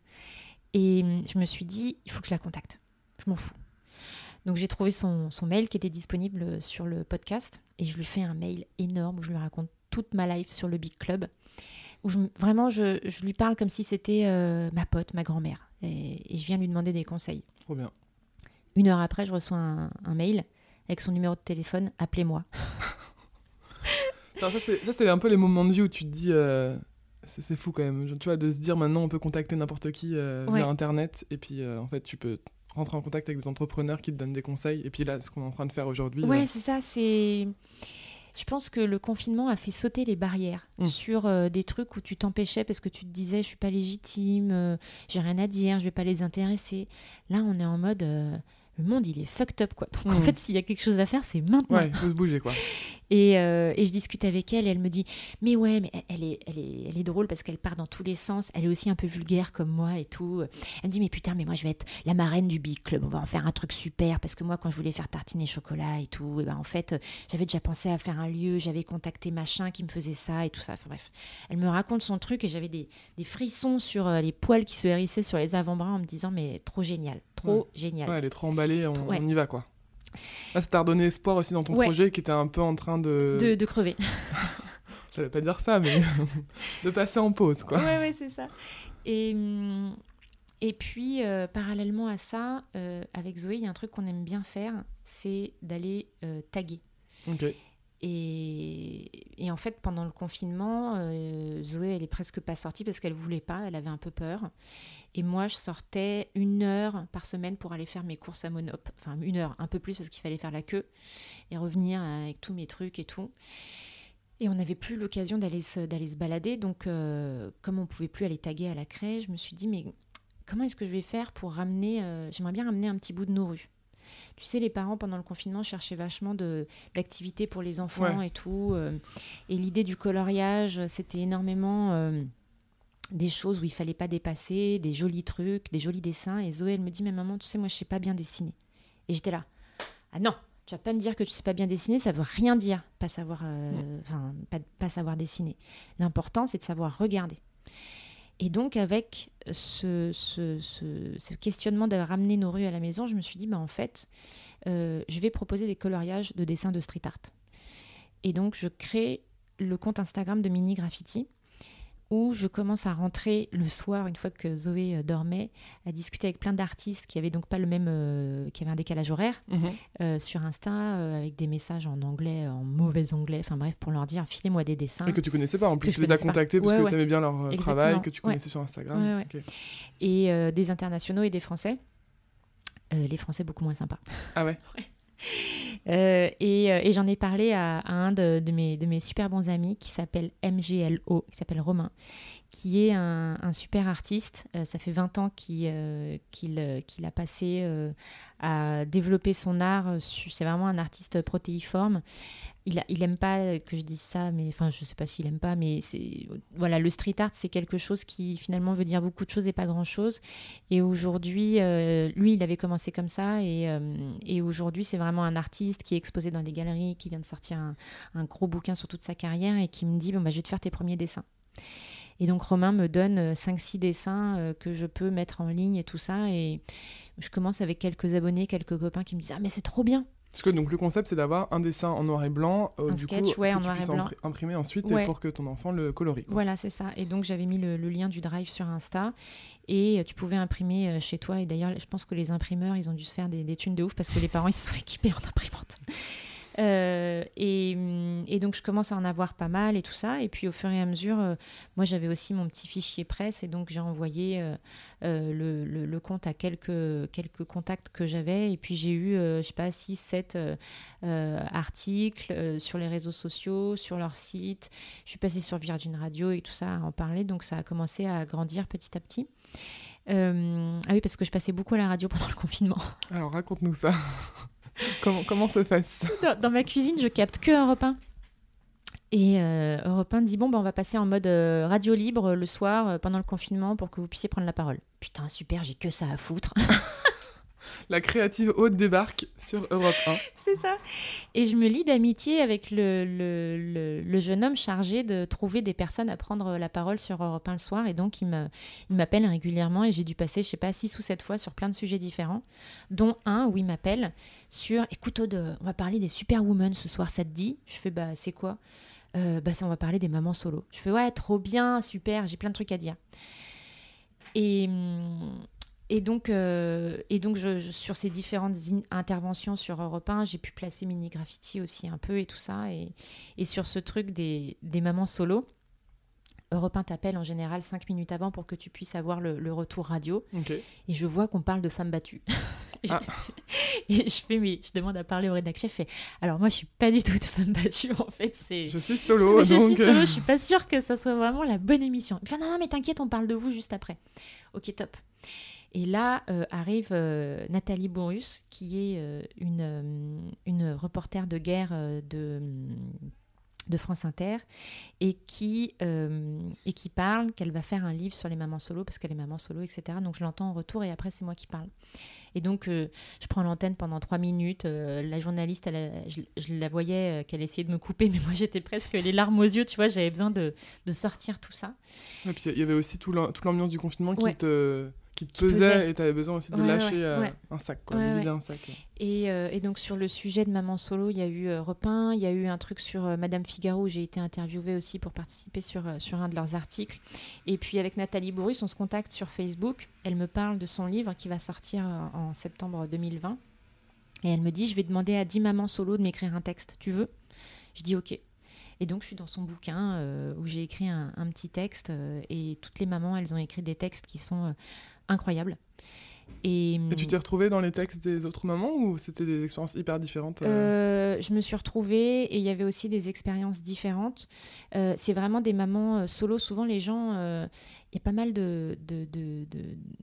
[SPEAKER 2] Et hum, je me suis dit, il faut que je la contacte. Je m'en fous. Donc j'ai trouvé son, son, mail qui était disponible sur le podcast et je lui fais un mail énorme où je lui raconte toute ma life sur le Big Club où vraiment je, lui parle comme si c'était euh, ma pote, ma grand-mère. Et, je viens lui demander des conseils.
[SPEAKER 1] Trop bien.
[SPEAKER 2] Une heure après, je reçois un, mail avec son numéro de téléphone, appelez-moi.
[SPEAKER 1] ça, c'est un peu les moments de vie où tu te dis, euh, c'est fou quand même, tu vois, de se dire maintenant on peut contacter n'importe qui euh, via Internet, et puis en fait tu peux rentrer en contact avec des entrepreneurs qui te donnent des conseils, et puis là, ce qu'on est en train de faire aujourd'hui.
[SPEAKER 2] Ouais, c'est ça, c'est je pense que le confinement a fait sauter les barrières mm. sur euh, des trucs où tu t'empêchais parce que tu te disais je suis pas légitime, euh, j'ai rien à dire, je vais pas les intéresser. Là, on est en mode euh, le monde il est fucked up quoi. Donc en mm. fait, s'il y a quelque chose à faire, c'est maintenant.
[SPEAKER 1] Ouais, faut se bouger quoi.
[SPEAKER 2] Euh, et, je discute avec elle et elle me dit Mais ouais, mais elle est, elle est, elle est drôle parce qu'elle part dans tous les sens. Elle est aussi un peu vulgaire comme moi et tout. Elle me dit Mais putain, mais moi je vais être la marraine du Big Club. On va en faire un truc super parce que moi, quand je voulais faire tartiner chocolat et tout, et ben en fait, j'avais déjà pensé à faire un lieu. J'avais contacté machin qui me faisait ça et tout ça. Enfin bref, elle me raconte son truc et j'avais des, des, frissons sur euh, les poils qui se hérissaient sur les avant-bras en me disant Mais trop génial, trop génial.
[SPEAKER 1] Ouais, elle est trop emballée, on, on y va quoi. Ça t'a redonné espoir aussi dans ton projet qui était un peu en train de.
[SPEAKER 2] De, crever.
[SPEAKER 1] J'allais pas dire ça, mais de passer en pause, quoi.
[SPEAKER 2] Ouais, ouais, c'est ça. Et, hum, et puis, euh, parallèlement à ça, euh, avec Zoé, il y a un truc qu'on aime bien faire, c'est d'aller euh, taguer.
[SPEAKER 1] Ok.
[SPEAKER 2] Et, en fait, pendant le confinement, euh, Zoé, elle est presque pas sortie parce qu'elle voulait pas, elle avait un peu peur. Et moi, je sortais une heure par semaine pour aller faire mes courses à Monop. Enfin, une heure, un peu plus parce qu'il fallait faire la queue et revenir avec tous mes trucs et tout. Et on n'avait plus l'occasion d'aller se, se balader. Donc, euh, comme on pouvait plus aller taguer à la craie, je me suis dit, mais comment est-ce que je vais faire pour ramener. Euh, j'aimerais bien ramener un petit bout de nos rues. Tu sais, les parents, pendant le confinement, cherchaient vachement d'activités pour les enfants et tout. Euh. et l'idée du coloriage, c'était énormément euh, des choses où il fallait pas dépasser, des jolis trucs, des jolis dessins. Et Zoé, elle me dit, mais maman, tu sais, moi, je sais pas bien dessiner. Et j'étais là, ah non, tu vas pas me dire que tu sais pas bien dessiner, ça veut rien dire, pas savoir, euh, pas, pas savoir dessiner. L'important, c'est de savoir regarder. Et donc, avec ce, questionnement de ramener nos rues à la maison, je me suis dit, bah, en fait, euh, je vais proposer des coloriages de dessins de street art. Et donc, je crée le compte Instagram de Mini Graffiti où je commence à rentrer le soir, une fois que Zoé euh, dormait, à discuter avec plein d'artistes qui avaient donc pas le même, euh, qui avaient un décalage horaire mhm. euh, sur Insta, avec des messages en anglais, en mauvais anglais, enfin bref, pour leur dire filez-moi des dessins.
[SPEAKER 1] Et que tu connaissais pas, en plus tu les as contactés parce que tu aimais bien leur travail, que tu connaissais sur Instagram.
[SPEAKER 2] Et des internationaux et des Français. les Français beaucoup moins sympas.
[SPEAKER 1] Ah ouais
[SPEAKER 2] Euh, euh, et, j'en ai parlé à, un de, mes, de, mes, super bons amis qui s'appelle MGLO, qui s'appelle Romain, qui est un, super artiste. Euh, ça fait 20 ans qu'il a passé à développer son art. C'est vraiment un artiste protéiforme il, il aime pas que je dise ça, mais enfin, je sais pas s'il aime pas, mais voilà, le street art, c'est quelque chose qui finalement veut dire beaucoup de choses et pas grand chose. Et aujourd'hui, euh, lui, il avait commencé comme ça, et, euh, et aujourd'hui, c'est vraiment un artiste qui est exposé dans des galeries, qui vient de sortir un, gros bouquin sur toute sa carrière et qui me dit, bon, bah, je vais te faire tes premiers dessins. Et donc Romain me donne 5-6 euh, dessins que je peux mettre en ligne et tout ça. Et je commence avec quelques abonnés, quelques copains qui me disent Ah, mais c'est trop bien
[SPEAKER 1] parce que donc le concept c'est d'avoir un dessin en noir et blanc,
[SPEAKER 2] euh, un
[SPEAKER 1] du
[SPEAKER 2] sketch,
[SPEAKER 1] coup,
[SPEAKER 2] ouais,
[SPEAKER 1] que
[SPEAKER 2] en
[SPEAKER 1] tu
[SPEAKER 2] noir et blanc.
[SPEAKER 1] imprimer ensuite pour que ton enfant le colorie.
[SPEAKER 2] Voilà, c'est ça. Et donc j'avais mis le, lien du drive sur Insta et euh, tu pouvais imprimer euh, chez toi. Et d'ailleurs, je pense que les imprimeurs, ils ont dû se faire des, des thunes de ouf parce que les parents ils se sont équipés en imprimante. Euh, mm, et, donc, je commence à en avoir pas mal et tout ça. Et puis, au fur et à mesure, euh, moi, j'avais aussi mon petit fichier presse. Et donc, j'ai envoyé euh, le, compte à quelques, quelques contacts que j'avais. Et puis, j'ai eu, je sais pas, 6, 7 articles sur les réseaux sociaux, sur leur site. Je suis passée sur Virgin Radio et tout ça à en parler. Donc, ça a commencé à grandir petit à petit. ah oui, parce que je passais beaucoup à la radio pendant le confinement.
[SPEAKER 1] Alors, raconte-nous ça. comment, comment se fait
[SPEAKER 2] dans, ma cuisine, je capte que Europe 1. Et euh, Europe 1 dit bon, ben, on va passer en mode euh, radio libre le soir euh, pendant le confinement pour que vous puissiez prendre la parole. Putain, super, j'ai que ça à foutre.
[SPEAKER 1] la créative haute débarque sur Europe 1.
[SPEAKER 2] C'est ça. Et je me lie d'amitié avec le, jeune homme chargé de trouver des personnes à prendre la parole sur Europe 1 le soir. Et donc, il m'appelle régulièrement et j'ai dû passer, je sais pas, six ou sept fois sur plein de sujets différents, dont un où il m'appelle sur Écoute, on va parler des superwomen ce soir, ça te dit? Je fais Bah, c'est quoi? Euh, Bah, on va parler des mamans solo. Je fais Ouais, trop bien, super, j'ai plein de trucs à dire. Et, hum, et donc, euh, et donc je, sur ces différentes interventions sur Europe 1, j'ai pu placer Mini Graffiti aussi un peu et tout ça. Et, et sur ce truc des, des, mamans solo, Europe 1 t'appelle en général 5 minutes avant pour que tu puisses avoir le, retour radio. Et je vois qu'on parle de femmes battues. Ah. et je fais, mais je demande à parler au rédacteur. Alors moi, je suis pas du tout de femme battue. En fait, c'est.
[SPEAKER 1] Je suis solo.
[SPEAKER 2] Je, suis solo. Je suis pas sûre que ça soit vraiment la bonne émission. Enfin, non, non, mais t'inquiète, on parle de vous juste après. Ok, top. Et là euh, arrive euh, Nathalie Bourrus, qui est euh, une, une, reporter de guerre de, de France Inter, et qui, et qui parle qu'elle va faire un livre sur les mamans solo, parce qu'elle est maman solo, etc. Donc je l'entends en retour, et après c'est moi qui parle. Et donc je prends l'antenne pendant trois minutes. la journaliste, je, la voyais qu'elle essayait de me couper, mais moi j'étais presque les larmes aux yeux, tu vois, j'avais besoin de, de, sortir tout ça.
[SPEAKER 1] Et puis il y avait aussi toute l'ambiance du confinement qui te qui te pesait, et tu avais besoin aussi de lâcher euh, un sac, quoi, un sac.
[SPEAKER 2] Et, euh, et, donc sur le sujet de Maman Solo, il y a eu euh, Repeint, il y a eu un truc sur Madame Figaro où j'ai été interviewée aussi pour participer sur, sur un de leurs articles. Et puis avec Nathalie Bourrus, on se contacte sur Facebook. Elle me parle de son livre qui va sortir en septembre 2020. Et elle me dit, je vais demander à 10 mamans solo de m'écrire un texte. Tu veux? Je dis ok. Et donc, je suis dans son bouquin où j'ai écrit un, un, petit texte. et toutes les mamans, elles ont écrit des textes qui sont incroyable. Et,
[SPEAKER 1] tu t'es retrouvée dans les textes des autres mamans ou c'était des expériences hyper différentes
[SPEAKER 2] Je me suis retrouvée et il y avait aussi des expériences différentes. c'est vraiment des mamans solo. Souvent, les gens, il y a pas mal de, de, de,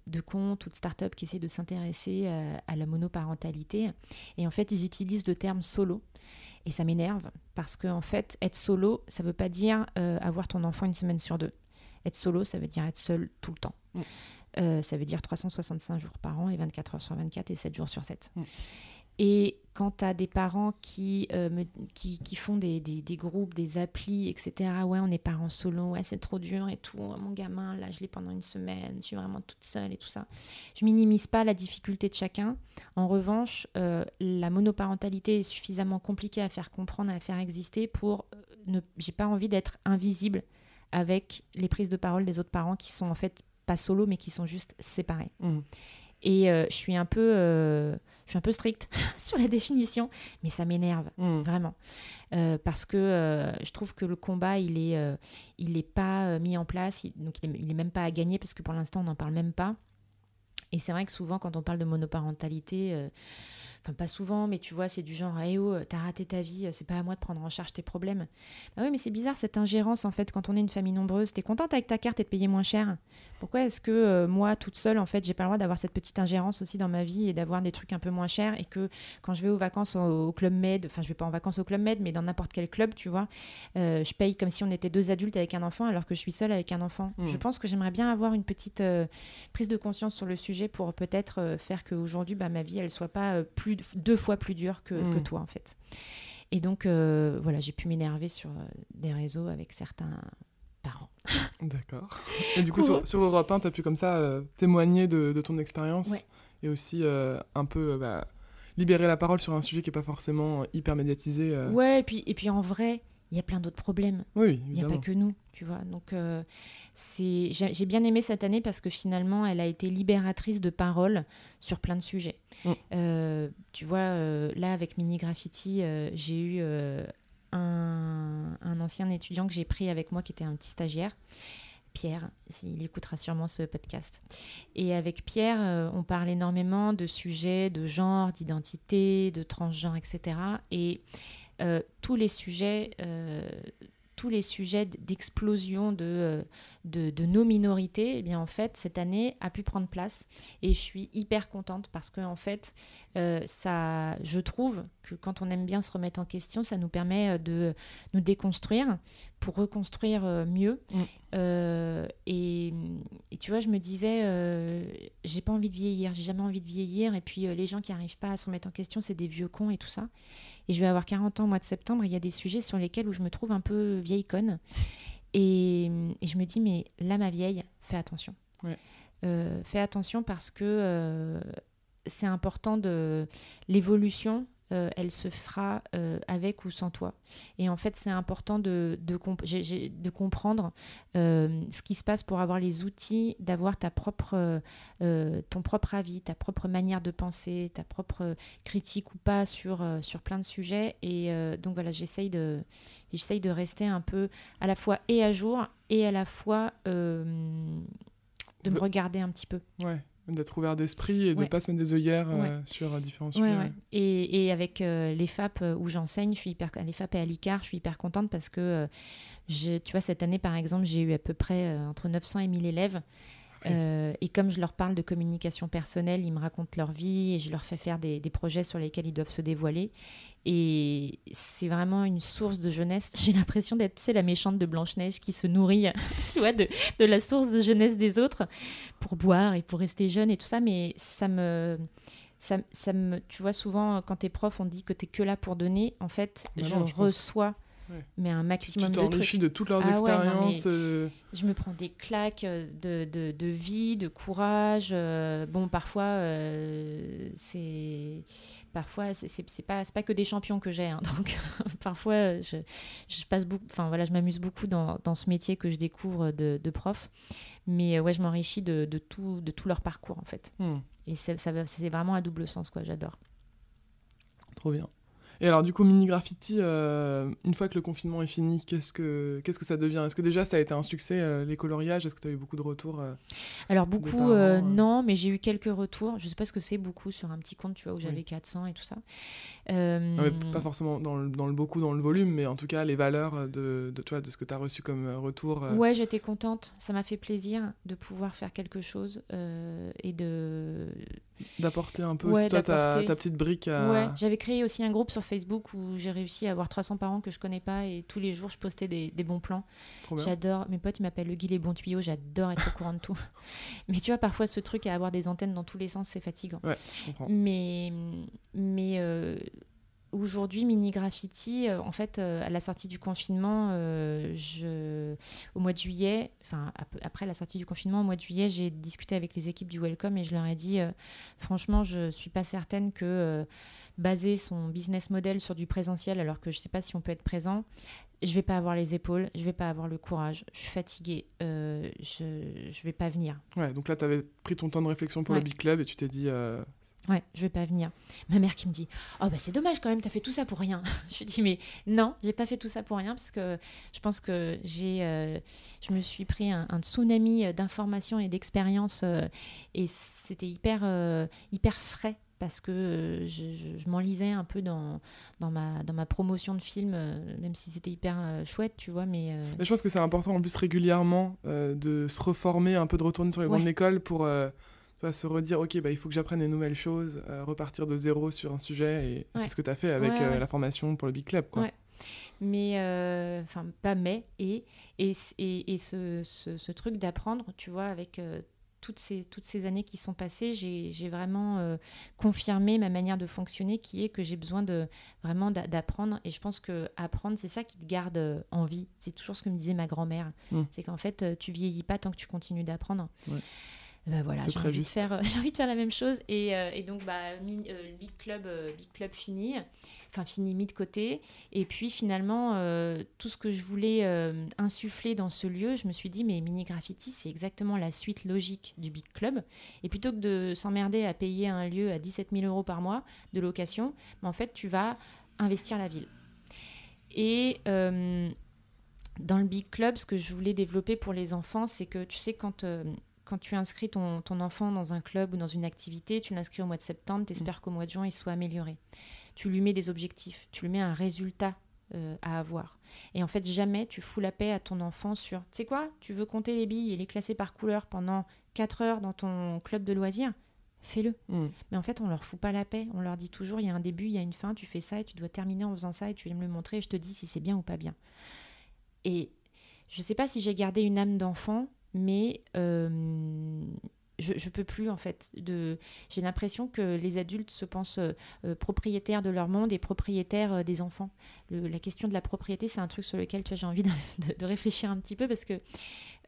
[SPEAKER 2] de, comptes ou de startups qui essaient de s'intéresser à la monoparentalité. Et en fait, ils utilisent le terme solo. Et ça m'énerve parce que en fait, être solo, ça veut pas dire euh, avoir ton enfant une semaine sur deux. Être solo, ça veut dire être seul tout le temps. Mm. Euh, ça veut dire 365 jours par an et 24 heures sur 24 et 7 jours sur 7. Et quand tu as des parents qui, euh, me, qui, qui, font des, des, des, groupes, des applis, etc., ouais, on est parents solo, ouais, c'est trop dur et tout, mon gamin, là, je l'ai pendant une semaine, je suis vraiment toute seule et tout ça. Je minimise pas la difficulté de chacun. En revanche, euh, la monoparentalité est suffisamment compliquée à faire comprendre, à faire exister pour ne. J'ai pas envie d'être invisible avec les prises de parole des autres parents qui sont en fait pas solo, mais qui sont juste séparés. Mmh. Et je suis un peu je suis un peu stricte sur la définition, mais ça m'énerve hmm. vraiment euh, parce que euh, je trouve que le combat il est euh, il est pas mis en place, donc il est, est, même pas à gagner parce que pour l'instant on n'en parle même pas. Et c'est vrai que souvent quand on parle de monoparentalité Enfin, pas souvent, mais tu vois, c'est du genre, eh oh, t'as raté ta vie, c'est pas à moi de prendre en charge tes problèmes. Bah oui, mais c'est bizarre cette ingérence en fait quand on est une famille nombreuse. T'es contente avec ta carte et de payer moins cher? Pourquoi est-ce que euh, moi, toute seule, en fait, j'ai pas le droit d'avoir cette petite ingérence aussi dans ma vie et d'avoir des trucs un peu moins chers et que quand je vais aux vacances au, Club Med, enfin, je vais pas en vacances au Club Med, mais dans n'importe quel club, tu vois, euh, je paye comme si on était deux adultes avec un enfant alors que je suis seule avec un enfant. Hmm. Je pense que j'aimerais bien avoir une petite euh, prise de conscience sur le sujet pour peut-être faire qu'aujourd'hui, bah, ma vie, elle soit pas plus deux fois plus dur que, mm. toi, en fait. Et donc, voilà, j'ai pu m'énerver sur des réseaux avec certains parents.
[SPEAKER 1] D'accord. Et du coup, sur, sur, Europe 1, tu as pu comme ça euh, témoigner de, ton expérience et aussi un peu bah, libérer la parole sur un sujet qui n'est pas forcément hyper médiatisé.
[SPEAKER 2] Ouais, et puis, et puis en vrai, il y a plein d'autres problèmes.
[SPEAKER 1] Oui,
[SPEAKER 2] il n'y a pas que nous, tu vois. Donc, euh, c'est j'ai bien aimé cette année parce que finalement, elle a été libératrice de parole sur plein de sujets. Mm. Euh, tu vois, euh, là, avec Mini Graffiti, j'ai eu un, ancien étudiant que j'ai pris avec moi qui était un petit stagiaire. Pierre, il écoutera sûrement ce podcast. Et avec Pierre, on parle énormément de sujets de genre, d'identité, de transgenre, etc. Et euh, tous les sujets euh, tous les sujets d'explosion de, euh, nos minorités, eh bien en fait cette année a pu prendre place. Et je suis hyper contente parce que en fait ça, je trouve que quand on aime bien se remettre en question, ça nous permet de nous déconstruire pour reconstruire mieux. Mm. et, et, tu vois, je me disais, j'ai pas envie de vieillir, j'ai jamais envie de vieillir et puis les gens qui arrivent pas à se remettre en question, c'est des vieux cons et tout ça. Et je vais avoir 40 ans au mois de septembre. il y a des sujets sur lesquels où je me trouve un peu vieille conne. Et, je me dis, mais là, ma vieille, fais attention. Euh, fais attention parce que euh, c'est important de l'évolution euh, elle se fera euh, avec ou sans toi. Et en fait, c'est important de, de, comprendre euh, ce qui se passe pour avoir les outils, d'avoir ta propre, ton propre avis, ta propre manière de penser, ta propre critique ou pas sur, sur plein de sujets. Et donc voilà, j'essaye de, j'essaye de rester un peu à la fois et à jour et à la fois de me regarder un petit peu.
[SPEAKER 1] Ouais. D'être ouvert d'esprit et de ne pas se mettre des œillères euh, sur euh, différents sujets.
[SPEAKER 2] Et, et, avec euh, les FAP où j'enseigne, je suis hyper, les FAP et à l'ICAR, je suis hyper contente parce que, tu vois, cette année, par exemple, j'ai eu à peu près entre 900 et 1000 élèves. Euh, et comme je leur parle de communication personnelle, ils me racontent leur vie et je leur fais faire des, projets sur lesquels ils doivent se dévoiler. Et c'est vraiment une source de jeunesse. J'ai l'impression d'être, tu la méchante de Blanche-Neige qui se nourrit, tu vois, de, de, la source de jeunesse des autres pour boire et pour rester jeune et tout ça. Mais ça me. Ça, ça me, tu vois, souvent, quand tu es prof, on dit que tu es que là pour donner. En fait, je, reçois mais un maximum
[SPEAKER 1] tu, tu
[SPEAKER 2] de trucs.
[SPEAKER 1] de toutes leurs ah expériences. Euh.
[SPEAKER 2] Je me prends des claques euh, de, de, de vie, de courage. Euh, bon, parfois, c'est parfois c'est pas pas que des champions que j'ai. Hein, donc parfois, je, je passe beaucoup. Enfin voilà, je m'amuse beaucoup dans, dans, ce métier que je découvre de, de prof. Mais ouais, je m'enrichis de, de, tout de tout leur parcours en fait. Hmm. Et ça, c'est vraiment à double sens quoi. J'adore.
[SPEAKER 1] Trop bien. Et alors, du coup, Mini Graffiti, euh, une fois que le confinement est fini, qu'est-ce que, qu'est-ce que ça devient? Est-ce que déjà ça a été un succès, euh, les coloriages? Est-ce que tu as eu beaucoup de retours euh,
[SPEAKER 2] Alors, beaucoup,
[SPEAKER 1] parents,
[SPEAKER 2] non, mais j'ai eu quelques retours. Je sais pas ce que c'est beaucoup sur un petit compte, tu vois, où j'avais 400 et tout ça.
[SPEAKER 1] Non, mais pas forcément dans le, dans le, beaucoup, dans le volume, mais en tout cas, les valeurs de, de, tu vois, de ce que tu as reçu comme retour.
[SPEAKER 2] Ouais, j'étais contente. Ça m'a fait plaisir de pouvoir faire quelque chose et de.
[SPEAKER 1] D'apporter un peu ouais, toi, ta, ta, petite brique à.
[SPEAKER 2] Ouais, j'avais créé aussi un groupe sur Facebook où j'ai réussi à avoir 300 parents que je connais pas et tous les jours je postais des, des bons plans. J'adore, mes potes ils m'appellent le Guy les bons tuyaux, j'adore être au courant de tout. Mais tu vois, parfois ce truc à avoir des antennes dans tous les sens, c'est fatigant.
[SPEAKER 1] Ouais.
[SPEAKER 2] Mais, mais euh, aujourd'hui, Mini Graffiti, euh, en fait, euh, à la sortie du confinement, je... au mois de juillet, enfin après la sortie du confinement, au mois de juillet, j'ai discuté avec les équipes du Welcome et je leur ai dit, franchement, je suis pas certaine que baser son business model sur du présentiel alors que je ne sais pas si on peut être présent, je vais pas avoir les épaules, je vais pas avoir le courage, je suis fatiguée, euh, je ne vais pas venir.
[SPEAKER 1] Ouais, donc là, tu avais pris ton temps de réflexion pour le Big Club et tu t'es dit... Euh...
[SPEAKER 2] Ouais, je vais pas venir. Ma mère qui me dit Oh, bah c'est dommage quand même, tu as fait tout ça pour rien. je lui dis Mais non, j'ai pas fait tout ça pour rien parce que je pense que j'ai. Euh, je me suis pris un, tsunami d'informations et d'expériences euh, et c'était hyper, hyper frais parce que euh, je, m'enlisais un peu dans, dans, ma, dans ma promotion de film, euh, même si c'était hyper euh, chouette, tu vois. Mais,
[SPEAKER 1] mais, je pense que c'est important en plus régulièrement de se reformer, un peu de retourner sur les bancs de l'école pour se redire ok, bah, il faut que j'apprenne des nouvelles choses, repartir de zéro sur un sujet. Et c'est ce que tu as fait avec la formation pour le Big Club. Quoi.
[SPEAKER 2] Mais, enfin, pas mais, et, et, et, ce, ce, ce, truc d'apprendre, tu vois, avec toutes ces, toutes ces années qui sont passées, j'ai vraiment euh, confirmé ma manière de fonctionner qui est que j'ai besoin de vraiment d'apprendre. Et je pense que apprendre, c'est ça qui te garde euh, en vie. C'est toujours ce que me disait ma grand-mère. Mmh. C'est qu'en fait, euh, tu vieillis pas tant que tu continues d'apprendre. Bah voilà, j'ai envie, de faire, envie de faire la même chose. Et, et donc, bah, Big, Club, Big Club fini enfin fini mis de côté. Et puis finalement, euh, tout ce que je voulais euh, insuffler dans ce lieu, je me suis dit, mais Mini Graffiti, c'est exactement la suite logique du Big Club. Et plutôt que de s'emmerder à payer un lieu à 17 000 euros par mois de location, mais en fait, tu vas investir la ville. Et euh, dans le Big Club, ce que je voulais développer pour les enfants, c'est que tu sais, quand quand tu inscris ton, ton, enfant dans un club ou dans une activité, tu l'inscris au mois de septembre, tu espères qu'au mois de juin, il soit amélioré tu lui mets des objectifs, tu lui mets un résultat euh, à avoir. Et en fait, jamais tu fous la paix à ton enfant sur, tu sais quoi, tu veux compter les billes et les classer par couleur pendant 4 heures dans ton club de loisirs Fais-le. Mm. Mais en fait, on leur fout pas la paix. On leur dit toujours, il y a un début, il y a une fin, tu fais ça et tu dois terminer en faisant ça et tu viens me le montrer et je te dis si c'est bien ou pas bien. Et je sais pas si j'ai gardé une âme d'enfant, mais euh, je, je peux plus en fait. De, j'ai l'impression que les adultes se pensent euh, euh, propriétaires de leur monde et propriétaires euh, des enfants. la question de la propriété, c'est un truc sur lequel j'ai envie de, de, réfléchir un petit peu parce que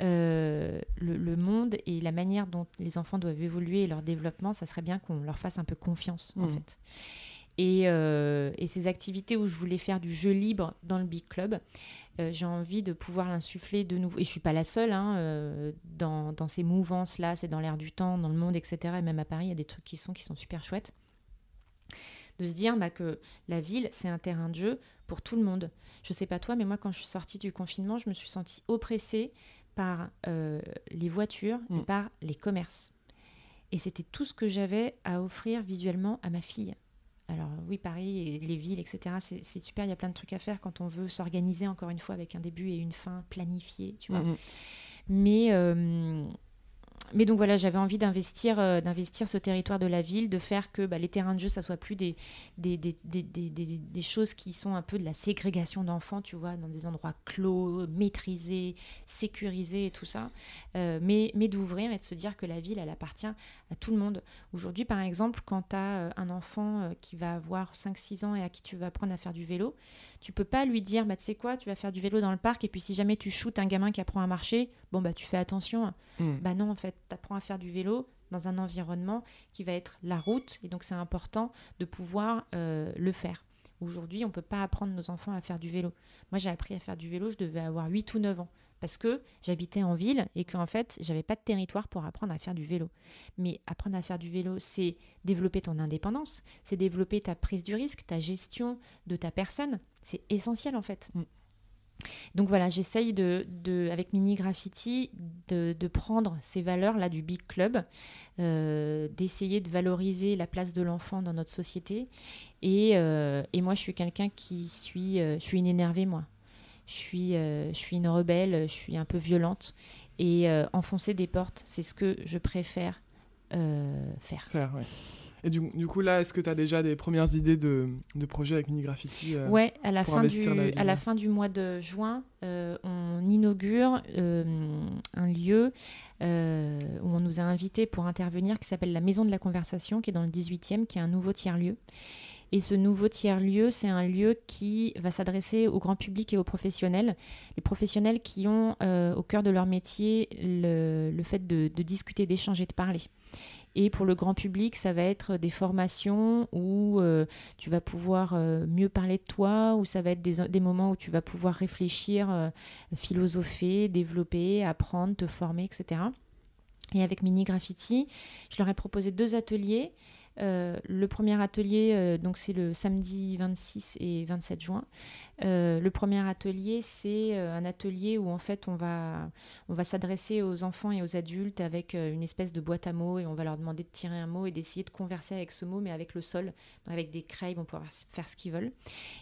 [SPEAKER 2] le, le, monde et la manière dont les enfants doivent évoluer et leur développement, ça serait bien qu'on leur fasse un peu confiance en mmh. fait. Et, et, ces activités où je voulais faire du jeu libre dans le Big Club, euh, j'ai envie de pouvoir l'insuffler de nouveau. Et je suis pas la seule hein, euh, dans, dans, ces mouvances-là, c'est dans l'air du temps, dans le monde, etc. Et même à Paris, il y a des trucs qui sont, qui sont super chouettes. De se dire bah, que la ville, c'est un terrain de jeu pour tout le monde. Je sais pas toi, mais moi, quand je suis sortie du confinement, je me suis sentie oppressée par euh, les voitures et mm. par les commerces. Et c'était tout ce que j'avais à offrir visuellement à ma fille. Alors oui, Paris et les villes, etc., c'est super, il y a plein de trucs à faire quand on veut s'organiser, encore une fois, avec un début et une fin planifiée, tu vois. Mm, mm. Mais, euh, mais donc voilà, j'avais envie d'investir euh, d'investir ce territoire de la ville, de faire que bah, les terrains de jeu, ça soit plus des des, des, des, des, choses qui sont un peu de la ségrégation d'enfants, tu vois, dans des endroits clos, maîtrisés, sécurisés et tout ça, euh, mais, mais d'ouvrir et de se dire que la ville, elle appartient à tout le monde. Aujourd'hui, par exemple, quand tu as euh, un enfant qui va avoir 5-6 ans et à qui tu vas apprendre à faire du vélo, tu peux pas lui dire, bah, tu sais quoi, tu vas faire du vélo dans le parc et puis si jamais tu shootes un gamin qui apprend à marcher, bon, bah, tu fais attention. Hmm. Bah non, en fait, tu apprends à faire du vélo dans un environnement qui va être la route et donc c'est important de pouvoir euh, le faire. Aujourd'hui, on ne peut pas apprendre nos enfants à faire du vélo. Moi, j'ai appris à faire du vélo, je devais avoir 8 ou 9 ans. Parce que j'habitais en ville et qu'en fait, j'avais pas de territoire pour apprendre à faire du vélo. Mais apprendre à faire du vélo, c'est développer ton indépendance, c'est développer ta prise du risque, ta gestion de ta personne. C'est essentiel en fait. Mm. Donc voilà, j'essaye de, avec Mini Graffiti de, prendre ces valeurs-là du Big Club, euh, d'essayer de valoriser la place de l'enfant dans notre société. Et, euh, moi, je suis quelqu'un qui suis, euh, je suis une énervée, moi. Je suis, je suis une rebelle, je suis un peu violente. Et enfoncer des portes, c'est ce que je préfère faire.
[SPEAKER 1] Faire, ouais. Et du, coup, là, est-ce que tu as déjà des premières idées de, de projets avec Mini Graffiti
[SPEAKER 2] euh, Ouais, à la, fin du, à la fin du mois de juin, euh, on inaugure euh, un lieu où on nous a invités pour intervenir qui s'appelle la Maison de la Conversation, qui est dans le 18e, qui est un nouveau tiers-lieu. Et ce nouveau tiers-lieu, c'est un lieu qui va s'adresser au grand public et aux professionnels. Les professionnels qui ont au cœur de leur métier le, fait de, discuter, d'échanger, de parler. Et pour le grand public, ça va être des formations où euh, tu vas pouvoir euh, mieux parler de toi, où ça va être des, moments où tu vas pouvoir réfléchir, euh, philosopher, développer, apprendre, te former, etc. Et avec Mini Graffiti, je leur ai proposé deux ateliers. Euh, le premier atelier, euh, donc c'est le samedi 26 et 27 juin. Euh, le premier atelier, c'est un atelier où en fait on va, on va s'adresser aux enfants et aux adultes avec une espèce de boîte à mots et on va leur demander de tirer un mot et d'essayer de converser avec ce mot, mais avec le sol, avec des craies, ils vont pouvoir faire ce qu'ils veulent.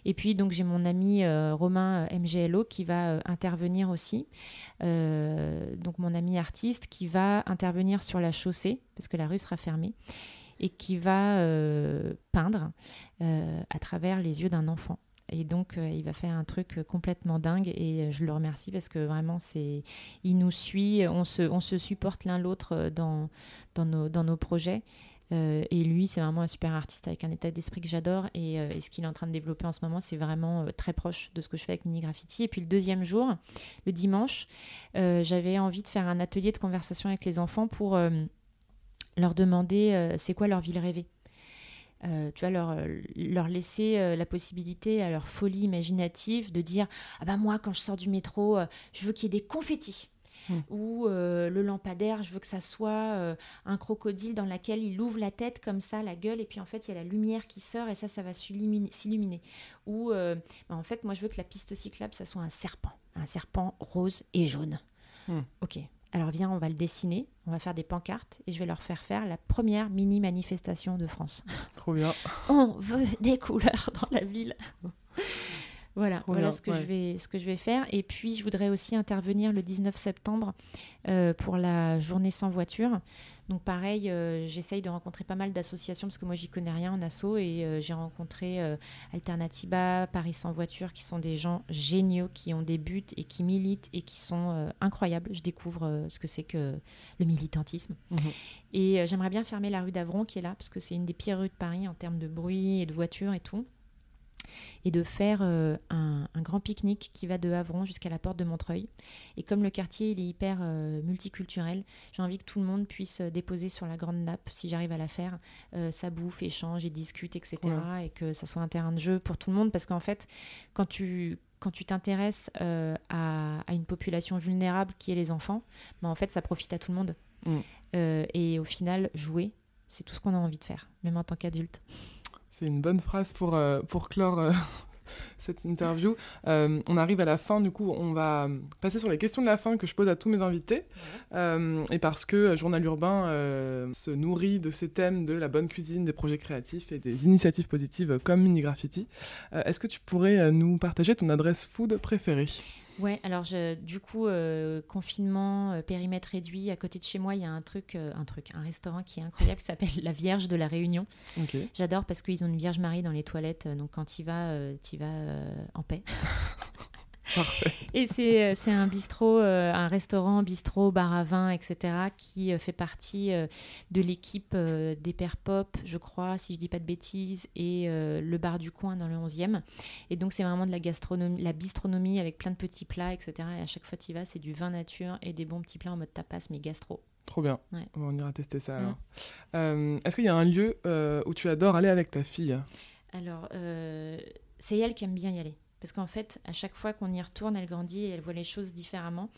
[SPEAKER 2] Et puis donc j'ai mon ami Romain MGLO qui va intervenir aussi. donc mon ami artiste qui va intervenir sur la chaussée parce que la rue sera fermée et qui va euh, peindre euh, à travers les yeux d'un enfant. Et donc, euh, il va faire un truc complètement dingue et je le remercie parce que vraiment, il nous suit, on se, on se supporte l'un l'autre dans, dans, nos, dans nos projets. et lui, c'est vraiment un super artiste avec un état d'esprit que j'adore. Et, ce qu'il est en train de développer en ce moment, c'est vraiment très proche de ce que je fais avec Mini Graffiti. Et puis le deuxième jour, le dimanche, j'avais envie de faire un atelier de conversation avec les enfants pour leur demander euh, c'est quoi leur ville rêvée. Euh, tu vois, leur, euh, leur laisser la possibilité à leur folie imaginative de dire Ah ben moi, quand je sors du métro, je veux qu'il y ait des confettis. Hmm. Ou le lampadaire, je veux que ça soit un crocodile dans lequel il ouvre la tête comme ça, la gueule, et puis en fait il y a la lumière qui sort et ça, ça va s'illuminer. Ou ben, en fait, moi je veux que la piste cyclable, ça soit un serpent, un serpent rose et jaune. Hmm. Ok, alors viens, on va le dessiner, on va faire des pancartes et je vais leur faire faire la première mini manifestation de France.
[SPEAKER 1] Trop bien.
[SPEAKER 2] on veut des couleurs dans la ville. Voilà, voilà ce que je vais ce que je vais faire. Et puis je voudrais aussi intervenir le 19 septembre euh, pour la journée sans voiture. Donc pareil, euh, j'essaye de rencontrer pas mal d'associations parce que moi j'y connais rien en asso et euh, j'ai rencontré Alternativa, Paris sans voiture qui sont des gens géniaux qui ont des buts et qui militent et qui sont incroyables. Je découvre ce que c'est que le militantisme. Mhm. Et j'aimerais bien fermer la rue d'Avron qui est là parce que c'est une des pires rues de Paris en termes de bruit et de voitures et tout et de faire euh, un, grand pique-nique qui va de Havron jusqu'à la porte de Montreuil. Et comme le quartier il est hyper euh, multiculturel, j'ai envie que tout le monde puisse euh, déposer sur la grande nappe, si j'arrive à la faire, sa bouffe, échange et discute, etc. Et que ça soit un terrain de jeu pour tout le monde, parce qu'en fait, quand tu quand tu t'intéresses à, une population vulnérable qui est les enfants, bah en fait, ça profite à tout le monde. Mm. et au final, jouer, c'est tout ce qu'on a envie de faire, même en tant qu'adulte.
[SPEAKER 1] C'est une bonne phrase pour, euh, pour clore euh, cette interview. Euh, on arrive à la fin, du coup, on va passer sur les questions de la fin que je pose à tous mes invités. et parce que Journal Urbain se nourrit de ces thèmes de la bonne cuisine, des projets créatifs et des initiatives positives comme Mini Graffiti, est-ce que tu pourrais nous partager ton adresse food préférée?
[SPEAKER 2] Ouais, alors je, du coup, euh, confinement, euh, périmètre réduit, à côté de chez moi, il y a un truc, euh, un truc, un restaurant qui est incroyable qui s'appelle La Vierge de la Réunion. J'adore parce qu'ils ont une Vierge Marie dans les toilettes, donc quand tu y vas, tu y vas en paix. Et c'est, euh, c'est un bistrot, euh, un restaurant, bistrot, bar à vin, etc., qui euh, fait partie de l'équipe des Pères Pop, je crois, si je dis pas de bêtises, et le bar du coin dans le 11e. Et donc, c'est vraiment de la gastronomie, la bistronomie avec plein de petits plats, etc. Et à chaque fois tu y vas, c'est du vin nature et des bons petits plats en mode tapas, mais gastro.
[SPEAKER 1] Trop bien. On ira tester ça alors. Mm. est-ce qu'il y a un lieu où tu adores aller avec ta fille?
[SPEAKER 2] Alors, c'est elle qui aime bien y aller parce qu'en fait, à chaque fois qu'on y retourne, elle grandit et elle voit les choses différemment.